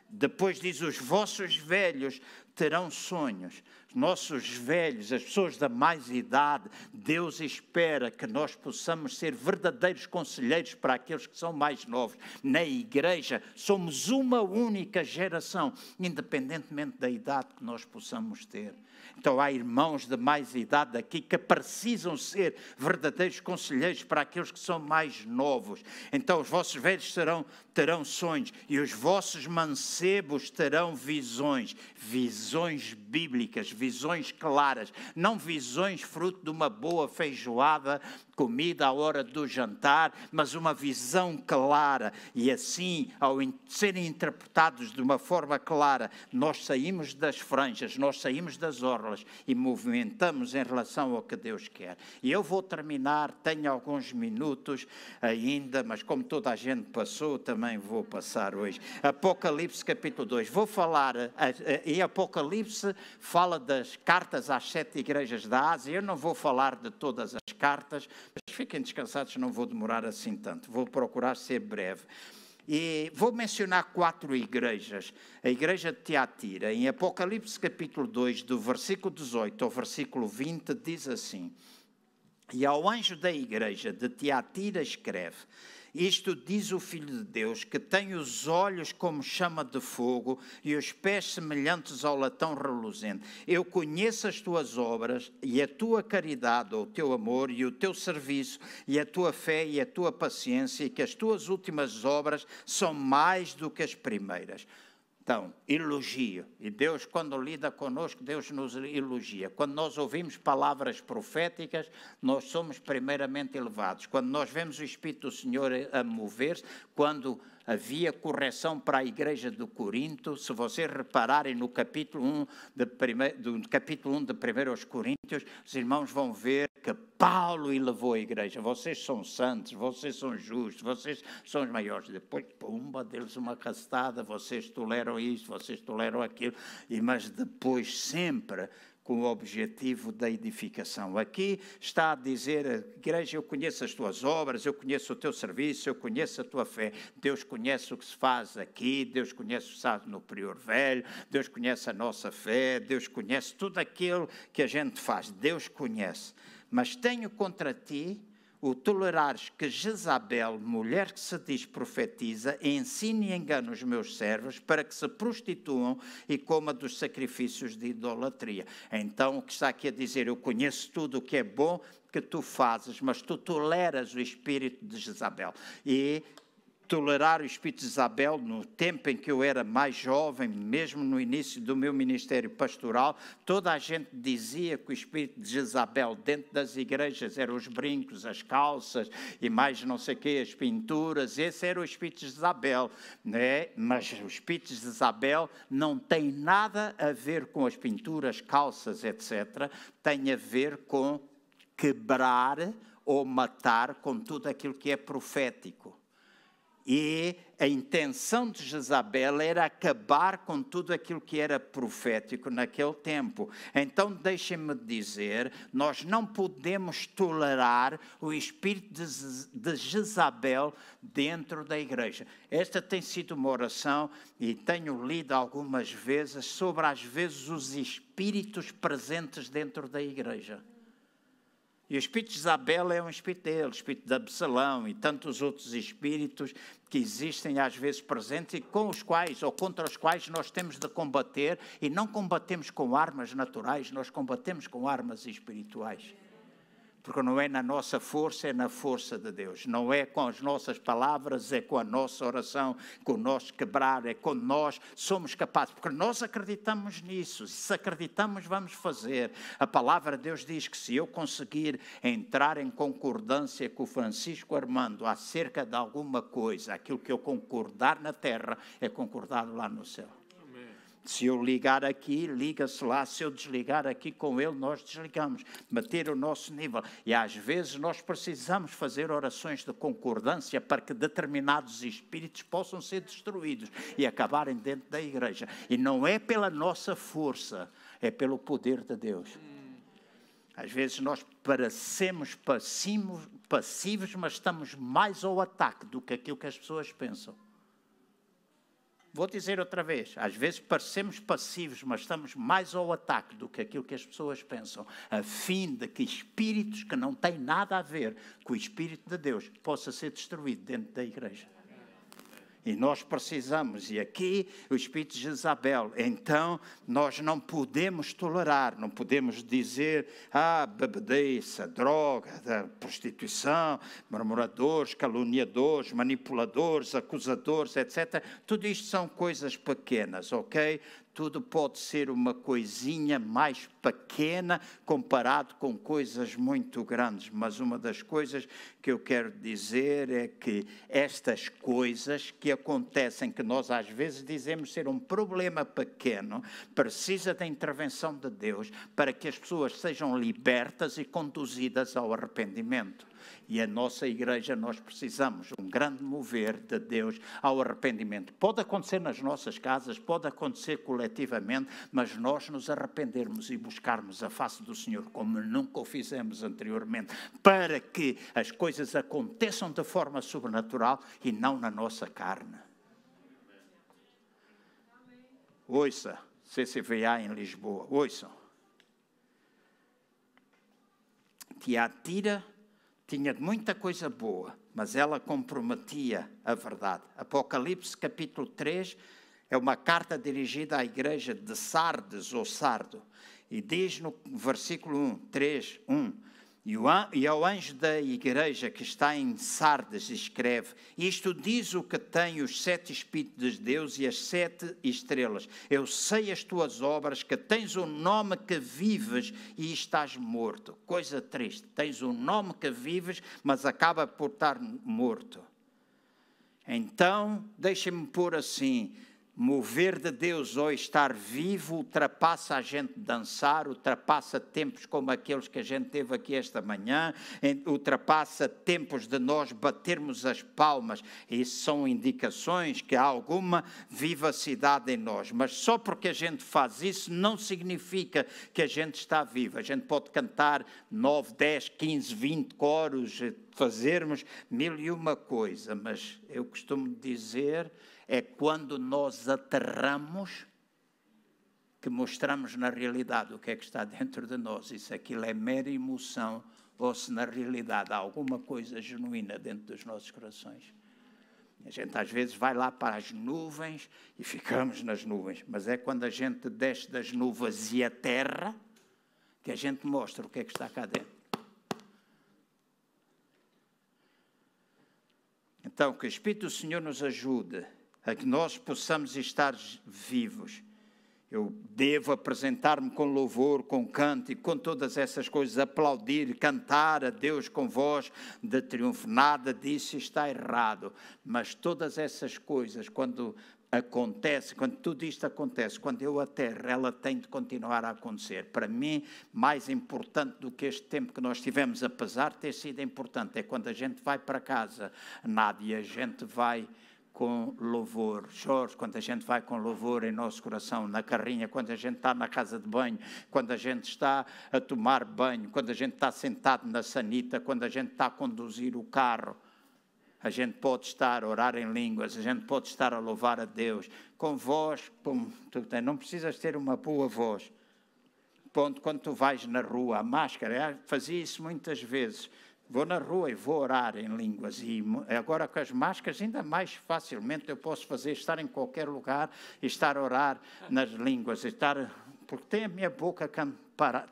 [SPEAKER 1] Depois diz: os vossos velhos terão sonhos. Os nossos velhos, as pessoas da mais idade, Deus espera que nós possamos ser verdadeiros conselheiros para aqueles que são mais novos. Na igreja, somos uma única geração, independentemente da idade que nós possamos ter. Então há irmãos de mais idade aqui que precisam ser verdadeiros conselheiros para aqueles que são mais novos. Então os vossos velhos terão, terão sonhos e os vossos mancebos terão visões, visões bíblicas, visões claras, não visões fruto de uma boa feijoada comida à hora do jantar, mas uma visão clara. E assim, ao serem interpretados de uma forma clara, nós saímos das franjas, nós saímos das orlas e movimentamos em relação ao que Deus quer. E eu vou terminar, tenho alguns minutos ainda, mas como toda a gente passou, também vou passar hoje. Apocalipse capítulo 2. Vou falar, e Apocalipse fala das cartas às sete igrejas da Ásia. Eu não vou falar de todas as cartas, mas fiquem descansados, não vou demorar assim tanto. Vou procurar ser breve. E vou mencionar quatro igrejas. A igreja de Teatira, em Apocalipse capítulo 2, do versículo 18 ao versículo 20, diz assim: E ao anjo da igreja de Teatira escreve: isto diz o Filho de Deus, que tem os olhos como chama de fogo e os pés semelhantes ao latão reluzente. Eu conheço as tuas obras e a tua caridade, ou o teu amor e o teu serviço e a tua fé e a tua paciência, e que as tuas últimas obras são mais do que as primeiras. Então, elogio. E Deus, quando lida conosco, Deus nos elogia. Quando nós ouvimos palavras proféticas, nós somos primeiramente elevados. Quando nós vemos o Espírito do Senhor a mover-se, quando havia correção para a igreja de Corinto. Se vocês repararem no capítulo 1 de, do capítulo 1 de 1 aos Coríntios, os irmãos vão ver que Paulo elevou a igreja. Vocês são santos, vocês são justos, vocês são os maiores. Depois, pumba, deles uma castada, vocês toleram isto, vocês toleram aquilo. E, mas depois, sempre com o objetivo da edificação. Aqui está a dizer, igreja, eu conheço as tuas obras, eu conheço o teu serviço, eu conheço a tua fé. Deus conhece o que se faz aqui, Deus conhece o que se faz no Prior Velho, Deus conhece a nossa fé, Deus conhece tudo aquilo que a gente faz, Deus conhece. Mas tenho contra ti o tolerares que Jezabel, mulher que se diz profetiza, ensine e engane os meus servos para que se prostituam e coma dos sacrifícios de idolatria. Então, o que está aqui a dizer, eu conheço tudo o que é bom que tu fazes, mas tu toleras o espírito de Jezabel. E tolerar o espírito de Isabel no tempo em que eu era mais jovem, mesmo no início do meu ministério pastoral, toda a gente dizia que o espírito de Isabel dentro das igrejas eram os brincos, as calças e mais não sei o que, as pinturas, esse era o espírito de Isabel, né? mas o espírito de Isabel não tem nada a ver com as pinturas, calças, etc., tem a ver com quebrar ou matar com tudo aquilo que é profético. E a intenção de Jezabel era acabar com tudo aquilo que era profético naquele tempo. Então, deixem-me dizer: nós não podemos tolerar o espírito de Jezabel dentro da igreja. Esta tem sido uma oração e tenho lido algumas vezes sobre, às vezes, os espíritos presentes dentro da igreja. E o espírito de Isabel é um espírito dele, o espírito de Absalão e tantos outros espíritos que existem às vezes presentes e com os quais ou contra os quais nós temos de combater e não combatemos com armas naturais, nós combatemos com armas espirituais. Porque não é na nossa força, é na força de Deus. Não é com as nossas palavras, é com a nossa oração, com o nosso quebrar, é com nós somos capazes. Porque nós acreditamos nisso. Se acreditamos, vamos fazer. A palavra de Deus diz que se eu conseguir entrar em concordância com o Francisco Armando acerca de alguma coisa, aquilo que eu concordar na terra é concordado lá no céu. Se eu ligar aqui, liga-se lá. Se eu desligar aqui com ele, nós desligamos. Bater o nosso nível. E às vezes nós precisamos fazer orações de concordância para que determinados espíritos possam ser destruídos e acabarem dentro da igreja. E não é pela nossa força, é pelo poder de Deus. Às vezes nós parecemos passivos, passivos, mas estamos mais ao ataque do que aquilo que as pessoas pensam. Vou dizer outra vez, às vezes parecemos passivos, mas estamos mais ao ataque do que aquilo que as pessoas pensam, a fim de que espíritos que não têm nada a ver com o Espírito de Deus possa ser destruído dentro da igreja. E nós precisamos, e aqui o espírito de Jezabel. Então, nós não podemos tolerar, não podemos dizer, ah, bebediça, droga, prostituição, murmuradores, caluniadores, manipuladores, acusadores, etc. Tudo isto são coisas pequenas, ok? Tudo pode ser uma coisinha mais pequena comparado com coisas muito grandes. Mas uma das coisas que eu quero dizer é que estas coisas que acontecem, que nós às vezes dizemos ser um problema pequeno, precisa da intervenção de Deus para que as pessoas sejam libertas e conduzidas ao arrependimento. E a nossa igreja, nós precisamos um grande mover de Deus ao arrependimento. Pode acontecer nas nossas casas, pode acontecer coletivamente, mas nós nos arrependermos e buscarmos a face do Senhor como nunca o fizemos anteriormente, para que as coisas aconteçam de forma sobrenatural e não na nossa carne. Ouça, CCVA em Lisboa, ouçam. Tiatira tinha muita coisa boa, mas ela comprometia a verdade. Apocalipse capítulo 3 é uma carta dirigida à igreja de Sardes ou Sardo. E diz no versículo 1, 3, 1, e ao anjo da igreja que está em Sardes escreve: Isto diz o que tem os sete Espíritos de Deus e as sete estrelas. Eu sei as tuas obras, que tens um nome que vives e estás morto. Coisa triste. Tens um nome que vives, mas acaba por estar morto. Então, deixem-me pôr assim: mover de Deus ou estar vivo ultrapassa a gente dançar, ultrapassa tempos como aqueles que a gente teve aqui esta manhã, ultrapassa tempos de nós batermos as palmas. Isso são indicações que há alguma vivacidade em nós. Mas só porque a gente faz isso não significa que a gente está vivo. A gente pode cantar 9, 10, 15, 20 coros, fazermos mil e uma coisa, mas eu costumo dizer é quando nós aterramos que mostramos na realidade o que é que está dentro de nós. E se aquilo é mera emoção ou se na realidade há alguma coisa genuína dentro dos nossos corações. A gente às vezes vai lá para as nuvens e ficamos nas nuvens, mas é quando a gente desce das nuvens e a terra que a gente mostra o que é que está cá dentro. Então, que o Espírito do Senhor nos ajude a que nós possamos estar vivos. Eu devo apresentar-me com louvor, com canto e com todas essas coisas, aplaudir, cantar a Deus com voz de triunfo. Nada disso está errado, mas todas essas coisas, quando acontece, quando tudo isto acontece, quando eu aterro, ela tem de continuar a acontecer. Para mim, mais importante do que este tempo que nós tivemos, apesar de ter sido importante, é quando a gente vai para casa, Nádia, a gente vai com louvor. Jorge, quando a gente vai com louvor em nosso coração, na carrinha, quando a gente está na casa de banho, quando a gente está a tomar banho, quando a gente está sentado na sanita, quando a gente está a conduzir o carro. A gente pode estar a orar em línguas, a gente pode estar a louvar a Deus com voz, tens. Não precisas ter uma boa voz. Ponto, quando tu vais na rua, a máscara, fazia isso muitas vezes Vou na rua e vou orar em línguas. E agora com as máscaras, ainda mais facilmente eu posso fazer, estar em qualquer lugar e estar a orar nas línguas, estar, porque tem a minha boca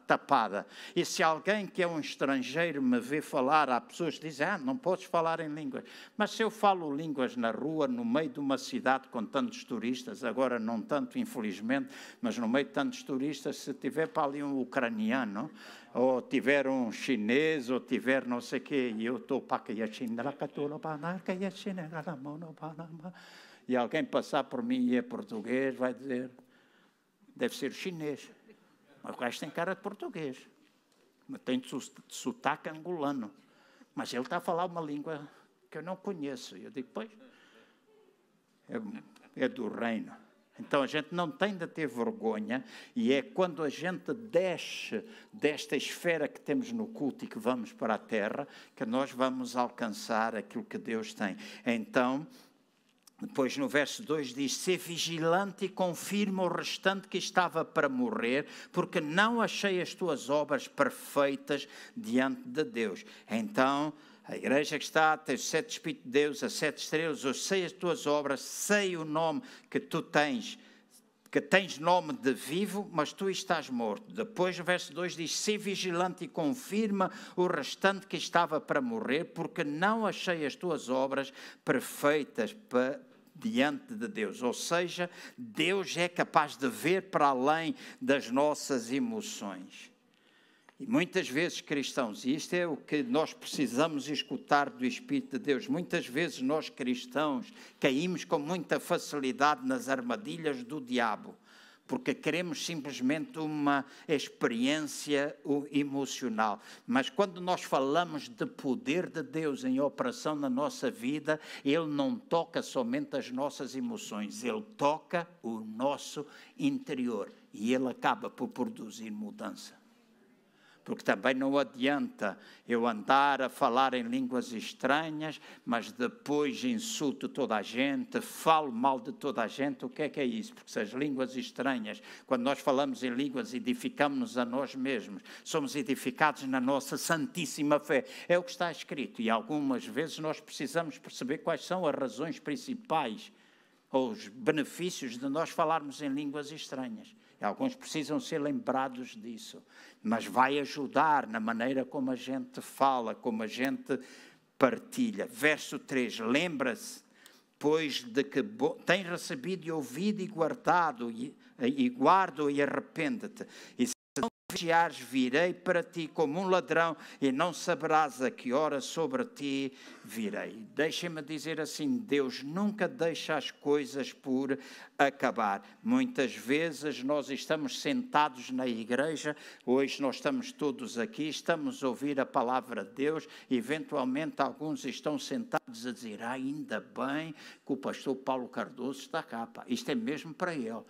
[SPEAKER 1] tapada. E se alguém que é um estrangeiro me vê falar, há pessoas que dizem, ah, não podes falar em línguas. Mas se eu falo línguas na rua, no meio de uma cidade com tantos turistas, agora não tanto, infelizmente, mas no meio de tantos turistas, se tiver para ali um ucraniano, ou tiver um chinês, ou tiver não sei o quê, e eu estou para e alguém passar por mim e é português, vai dizer, deve ser chinês. Mas o gajo tem cara de português. Mas tem sotaque angolano. Mas ele está a falar uma língua que eu não conheço. Eu digo, pois, é, é do reino. Então a gente não tem de ter vergonha, e é quando a gente desce desta esfera que temos no culto e que vamos para a terra, que nós vamos alcançar aquilo que Deus tem. Então, depois no verso 2 diz: Ser vigilante e confirma o restante que estava para morrer, porque não achei as tuas obras perfeitas diante de Deus. Então, a igreja que está, tem os sete Espíritos de Deus, as sete estrelas, eu sei as tuas obras, sei o nome que tu tens, que tens nome de vivo, mas tu estás morto. Depois, o verso 2 diz: Ser vigilante e confirma o restante que estava para morrer, porque não achei as tuas obras perfeitas diante de Deus. Ou seja, Deus é capaz de ver para além das nossas emoções. E muitas vezes, cristãos, e isto é o que nós precisamos escutar do Espírito de Deus, muitas vezes nós cristãos caímos com muita facilidade nas armadilhas do diabo porque queremos simplesmente uma experiência emocional. Mas quando nós falamos de poder de Deus em operação na nossa vida, Ele não toca somente as nossas emoções, Ele toca o nosso interior e Ele acaba por produzir mudança porque também não adianta eu andar a falar em línguas estranhas, mas depois insulto toda a gente, falo mal de toda a gente. O que é que é isso? Porque se as línguas estranhas, quando nós falamos em línguas, edificamos-nos a nós mesmos, somos edificados na nossa santíssima fé. É o que está escrito. E algumas vezes nós precisamos perceber quais são as razões principais ou os benefícios de nós falarmos em línguas estranhas. Alguns precisam ser lembrados disso, mas vai ajudar na maneira como a gente fala, como a gente partilha. Verso 3: Lembra-se, pois, de que tem recebido e ouvido e guardado, e, e guardo e arrepende-te. Vigiares, virei para ti como um ladrão, e não saberás a que hora sobre ti virei. Deixem-me dizer assim: Deus nunca deixa as coisas por acabar. Muitas vezes nós estamos sentados na igreja, hoje nós estamos todos aqui, estamos a ouvir a palavra de Deus, eventualmente alguns estão sentados a dizer: ah, ainda bem que o pastor Paulo Cardoso está cá. Pá. Isto é mesmo para ele.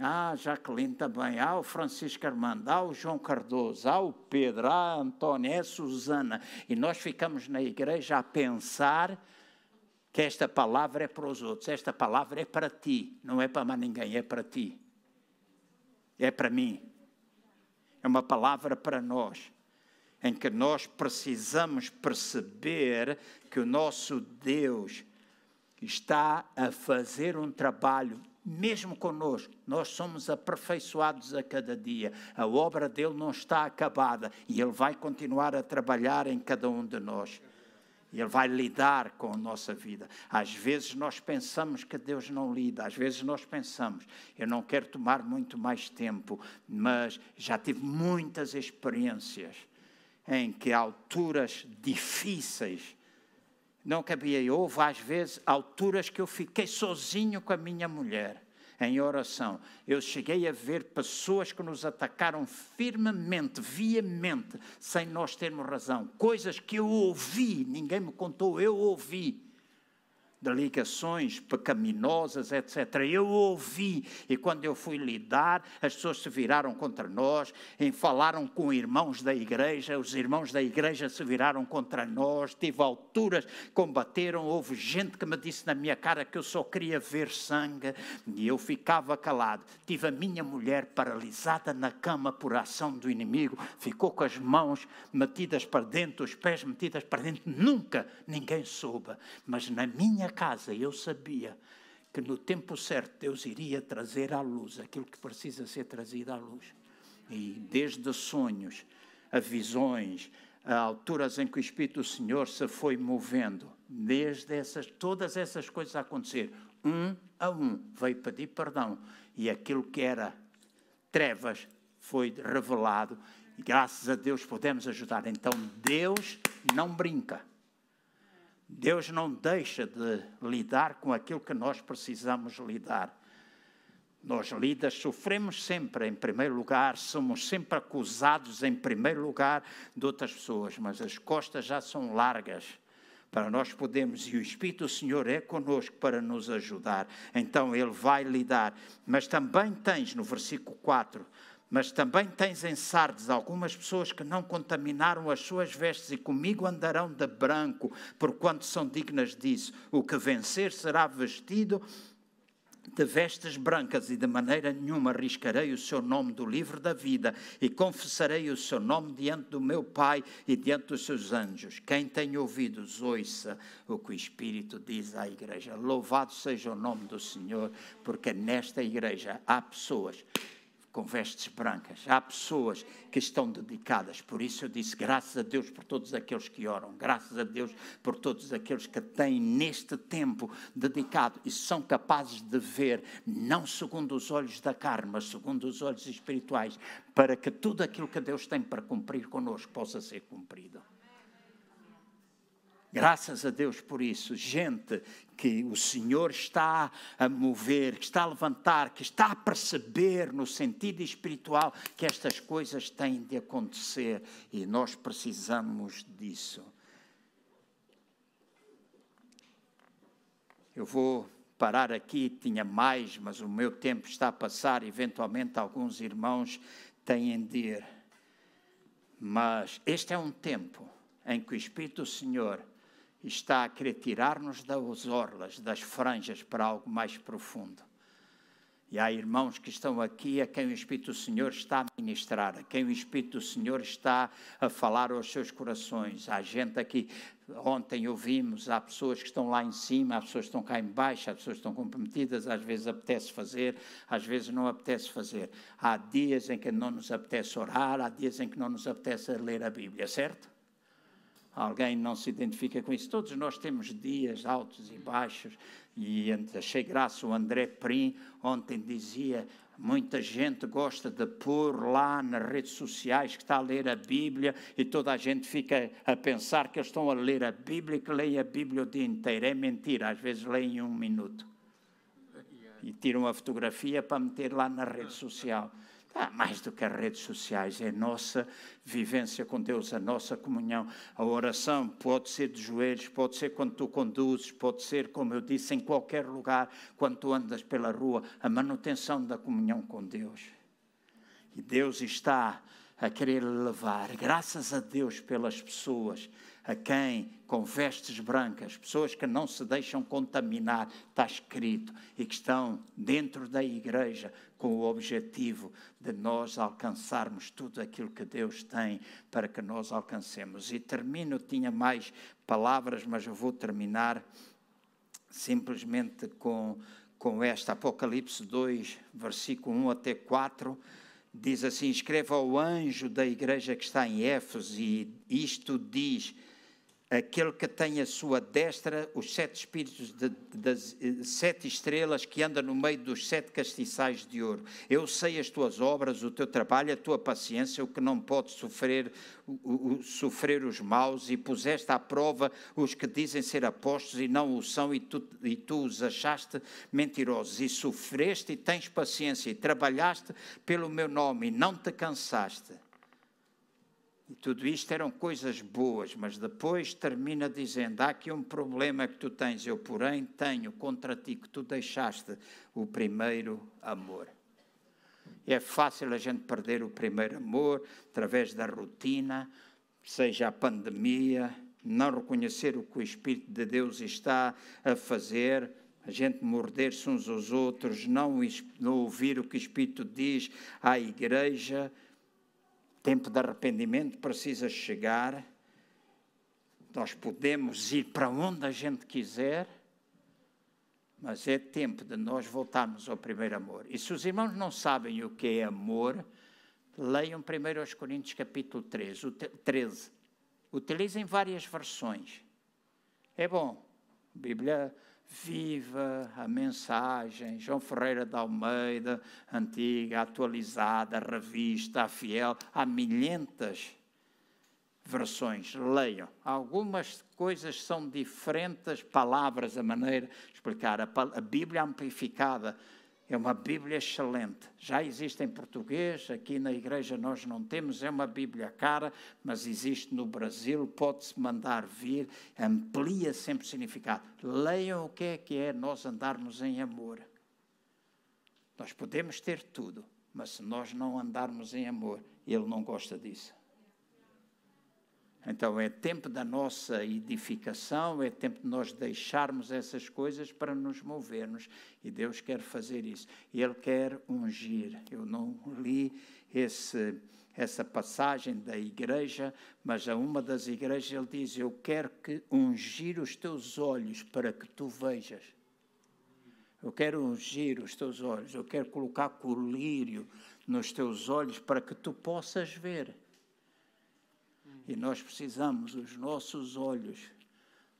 [SPEAKER 1] Ah, Jacqueline também, ah, o Francisco Armando, ah, o João Cardoso, ah, o Pedro, ah, Antônia, é a Susana. E nós ficamos na igreja a pensar que esta palavra é para os outros, esta palavra é para ti, não é para mais ninguém, é para ti. É para mim. É uma palavra para nós, em que nós precisamos perceber que o nosso Deus está a fazer um trabalho mesmo conosco, nós somos aperfeiçoados a cada dia. A obra dele não está acabada e ele vai continuar a trabalhar em cada um de nós. Ele vai lidar com a nossa vida. Às vezes nós pensamos que Deus não lida, às vezes nós pensamos, eu não quero tomar muito mais tempo, mas já tive muitas experiências em que alturas difíceis não cabia. Houve, às vezes, alturas que eu fiquei sozinho com a minha mulher em oração. Eu cheguei a ver pessoas que nos atacaram firmemente, viamente, sem nós termos razão. Coisas que eu ouvi, ninguém me contou, eu ouvi de ligações pecaminosas, etc. Eu ouvi, e quando eu fui lidar, as pessoas se viraram contra nós, e falaram com irmãos da igreja, os irmãos da igreja se viraram contra nós, tive alturas, combateram, houve gente que me disse na minha cara que eu só queria ver sangue, e eu ficava calado. Tive a minha mulher paralisada na cama por ação do inimigo, ficou com as mãos metidas para dentro, os pés metidos para dentro, nunca ninguém soube, mas na minha minha casa eu sabia que no tempo certo Deus iria trazer à luz aquilo que precisa ser trazido à luz. E desde sonhos a visões, a alturas em que o Espírito do Senhor se foi movendo, desde essas, todas essas coisas a acontecer, um a um, veio pedir perdão. E aquilo que era trevas foi revelado. E graças a Deus podemos ajudar. Então Deus não brinca. Deus não deixa de lidar com aquilo que nós precisamos lidar. Nós, líderes, sofremos sempre em primeiro lugar, somos sempre acusados em primeiro lugar de outras pessoas, mas as costas já são largas para nós podermos, e o Espírito do Senhor é conosco para nos ajudar. Então Ele vai lidar. Mas também tens, no versículo 4, mas também tens em Sardes algumas pessoas que não contaminaram as suas vestes e comigo andarão de branco, porquanto são dignas disso. O que vencer será vestido de vestes brancas e de maneira nenhuma riscarei o seu nome do livro da vida e confessarei o seu nome diante do meu Pai e diante dos seus anjos. Quem tem ouvidos, ouça o que o Espírito diz à igreja. Louvado seja o nome do Senhor, porque nesta igreja há pessoas com vestes brancas. Há pessoas que estão dedicadas. Por isso eu disse graças a Deus por todos aqueles que oram, graças a Deus por todos aqueles que têm neste tempo dedicado e são capazes de ver, não segundo os olhos da carne, mas segundo os olhos espirituais, para que tudo aquilo que Deus tem para cumprir conosco possa ser cumprido. Graças a Deus por isso. Gente que o Senhor está a mover, que está a levantar, que está a perceber no sentido espiritual que estas coisas têm de acontecer e nós precisamos disso. Eu vou parar aqui, tinha mais, mas o meu tempo está a passar. Eventualmente, alguns irmãos têm de ir. Mas este é um tempo em que o Espírito do Senhor está a querer tirar-nos das orlas, das franjas, para algo mais profundo. E há irmãos que estão aqui a quem o Espírito do Senhor está a ministrar, a quem o Espírito do Senhor está a falar aos seus corações. Há gente aqui, ontem ouvimos, há pessoas que estão lá em cima, há pessoas que estão cá embaixo, há pessoas que estão comprometidas, às vezes apetece fazer, às vezes não apetece fazer. Há dias em que não nos apetece orar, há dias em que não nos apetece ler a Bíblia, certo? Alguém não se identifica com isso. Todos nós temos dias altos e baixos. E achei graça o André Prim ontem dizia: muita gente gosta de pôr lá nas redes sociais que está a ler a Bíblia e toda a gente fica a pensar que eles estão a ler a Bíblia e que leem a Bíblia o dia inteiro. É mentira, às vezes leem um minuto. E tiram a fotografia para meter lá na rede social. Ah, mais do que as redes sociais, é a nossa vivência com Deus, a nossa comunhão. A oração pode ser de joelhos, pode ser quando tu conduzes, pode ser, como eu disse, em qualquer lugar, quando tu andas pela rua, a manutenção da comunhão com Deus. E Deus está a querer levar, graças a Deus pelas pessoas a quem com vestes brancas, pessoas que não se deixam contaminar, está escrito, e que estão dentro da igreja com o objetivo de nós alcançarmos tudo aquilo que Deus tem para que nós alcancemos. E termino, tinha mais palavras, mas eu vou terminar simplesmente com, com esta, Apocalipse 2, versículo 1 até 4 diz assim: Escreva ao anjo da igreja que está em Éfeso, e isto diz aquele que tem a sua destra os sete espíritos de, das eh, sete estrelas que anda no meio dos sete castiçais de ouro. Eu sei as tuas obras, o teu trabalho, a tua paciência, o que não pode sofrer, o, o, sofrer os maus, e puseste à prova os que dizem ser apóstolos e não o são, e tu, e tu os achaste mentirosos, e sofreste e tens paciência, e trabalhaste pelo meu nome, e não te cansaste. E tudo isto eram coisas boas, mas depois termina dizendo: há aqui um problema que tu tens, eu, porém, tenho contra ti que tu deixaste o primeiro amor. É fácil a gente perder o primeiro amor através da rotina, seja a pandemia, não reconhecer o que o Espírito de Deus está a fazer, a gente morder-se uns aos outros, não, não ouvir o que o Espírito diz à igreja tempo de arrependimento precisa chegar. Nós podemos ir para onde a gente quiser, mas é tempo de nós voltarmos ao primeiro amor. E se os irmãos não sabem o que é amor, Leiam 1 Coríntios capítulo 13, 13. Utilizem várias versões. É bom. Bíblia viva, a mensagem, João Ferreira de Almeida, antiga, atualizada, revista, a fiel, há milhentas versões. Leiam. Algumas coisas são diferentes, palavras, a maneira de explicar. A, a Bíblia amplificada é uma Bíblia excelente. Já existe em português, aqui na igreja nós não temos, é uma Bíblia cara, mas existe no Brasil, pode-se mandar vir, amplia sempre o significado. Leiam o que é que é nós andarmos em amor. Nós podemos ter tudo, mas se nós não andarmos em amor, Ele não gosta disso. Então é tempo da nossa edificação, é tempo de nós deixarmos essas coisas para nos movermos. E Deus quer fazer isso. Ele quer ungir. Eu não li esse, essa passagem da igreja, mas a uma das igrejas ele diz: Eu quero que ungir os teus olhos para que tu vejas. Eu quero ungir os teus olhos, eu quero colocar colírio nos teus olhos para que tu possas ver. E nós precisamos os nossos olhos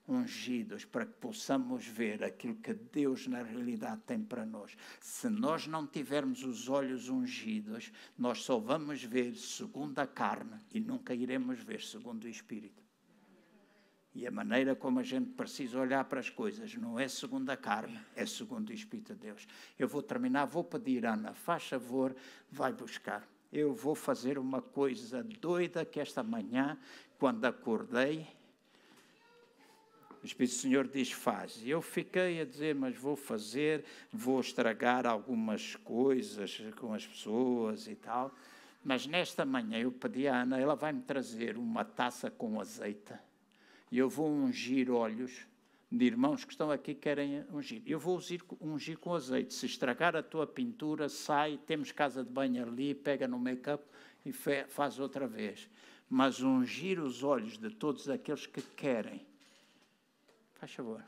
[SPEAKER 1] ungidos para que possamos ver aquilo que Deus na realidade tem para nós. Se nós não tivermos os olhos ungidos, nós só vamos ver segundo a carne e nunca iremos ver segundo o Espírito. E a maneira como a gente precisa olhar para as coisas não é segundo a carne, é segundo o Espírito de Deus. Eu vou terminar, vou pedir, Ana, faz favor, vai buscar eu vou fazer uma coisa doida que esta manhã, quando acordei, o Espírito do Senhor diz: faz. E eu fiquei a dizer, mas vou fazer, vou estragar algumas coisas com as pessoas e tal. Mas nesta manhã eu pedi à Ana, ela vai me trazer uma taça com azeite e eu vou ungir olhos de irmãos que estão aqui que querem ungir. Eu vou ungir, ungir com azeite. Se estragar a tua pintura, sai, temos casa de banho ali, pega no make-up e faz outra vez. Mas ungir os olhos de todos aqueles que querem. Faz favor.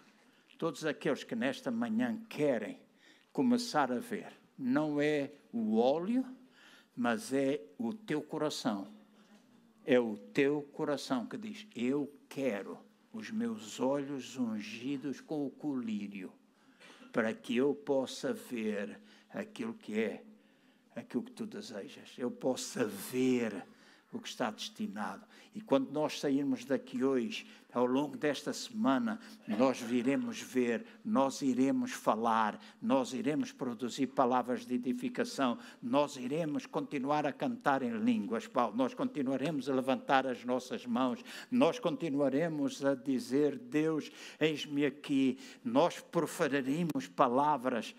[SPEAKER 1] Todos aqueles que nesta manhã querem começar a ver. Não é o óleo, mas é o teu coração. É o teu coração que diz: Eu quero os meus olhos ungidos com o colírio, para que eu possa ver aquilo que é, aquilo que tu desejas. Eu possa ver o que está destinado. E quando nós sairmos daqui hoje, ao longo desta semana, nós viremos ver, nós iremos falar, nós iremos produzir palavras de edificação, nós iremos continuar a cantar em línguas, Paulo, nós continuaremos a levantar as nossas mãos, nós continuaremos a dizer: Deus, eis-me aqui. Nós proferiremos palavras,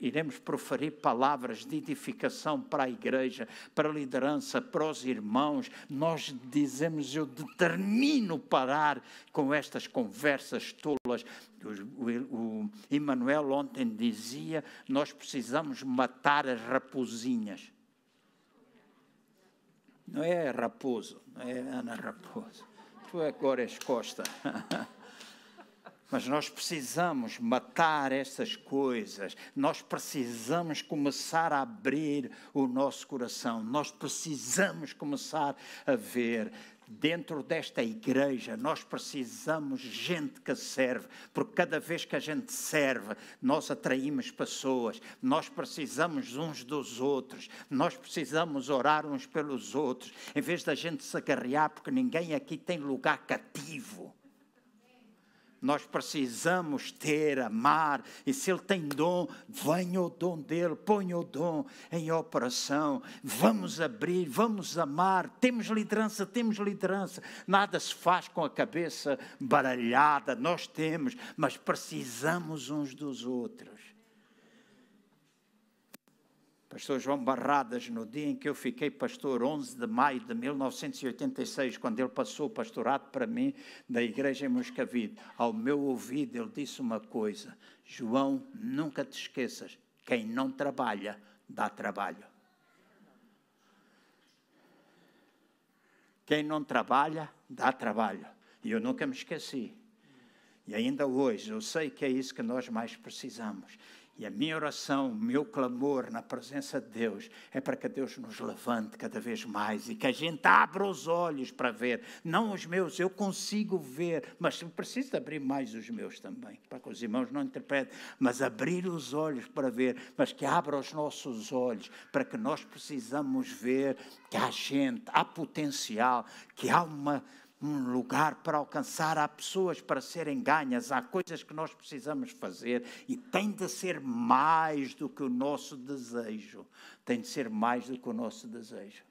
[SPEAKER 1] iremos proferir palavras de edificação para a igreja, para a liderança, para os irmãos. Nós dizemos: Eu determino parar com estas conversas tolas. O, o, Emmanuel ontem dizia: nós precisamos matar as raposinhas. Não é raposo, não é Ana Raposo. Tu agora és Costa. Mas nós precisamos matar essas coisas, nós precisamos começar a abrir o nosso coração, nós precisamos começar a ver dentro desta igreja, nós precisamos gente que serve, porque cada vez que a gente serve, nós atraímos pessoas, nós precisamos uns dos outros, nós precisamos orar uns pelos outros, em vez da gente se agarrear, porque ninguém aqui tem lugar cativo. Nós precisamos ter, amar, e se Ele tem dom, venha o dom dele, ponha o dom em operação. Vamos abrir, vamos amar. Temos liderança, temos liderança. Nada se faz com a cabeça baralhada, nós temos, mas precisamos uns dos outros. Pastor João Barradas, no dia em que eu fiquei pastor, 11 de maio de 1986, quando ele passou o pastorado para mim da igreja em Moscavide, ao meu ouvido ele disse uma coisa: João, nunca te esqueças, quem não trabalha, dá trabalho. Quem não trabalha, dá trabalho. E eu nunca me esqueci. E ainda hoje eu sei que é isso que nós mais precisamos. E a minha oração, o meu clamor na presença de Deus é para que Deus nos levante cada vez mais e que a gente abra os olhos para ver. Não os meus, eu consigo ver, mas preciso abrir mais os meus também, para que os irmãos não interpretem, mas abrir os olhos para ver, mas que abra os nossos olhos para que nós precisamos ver que há gente, há potencial, que há uma um lugar para alcançar, há pessoas para serem ganhas, há coisas que nós precisamos fazer e tem de ser mais do que o nosso desejo. Tem de ser mais do que o nosso desejo.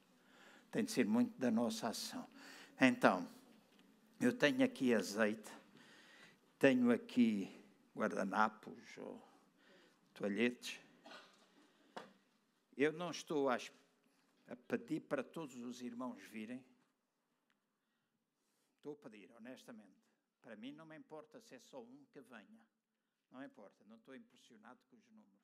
[SPEAKER 1] Tem de ser muito da nossa ação. Então, eu tenho aqui azeite, tenho aqui guardanapos ou toalhetes. Eu não estou a, pedir para todos os irmãos virem Estou a pedir, honestamente. Para mim não me importa se é só um que venha. Não importa, não estou impressionado com os números.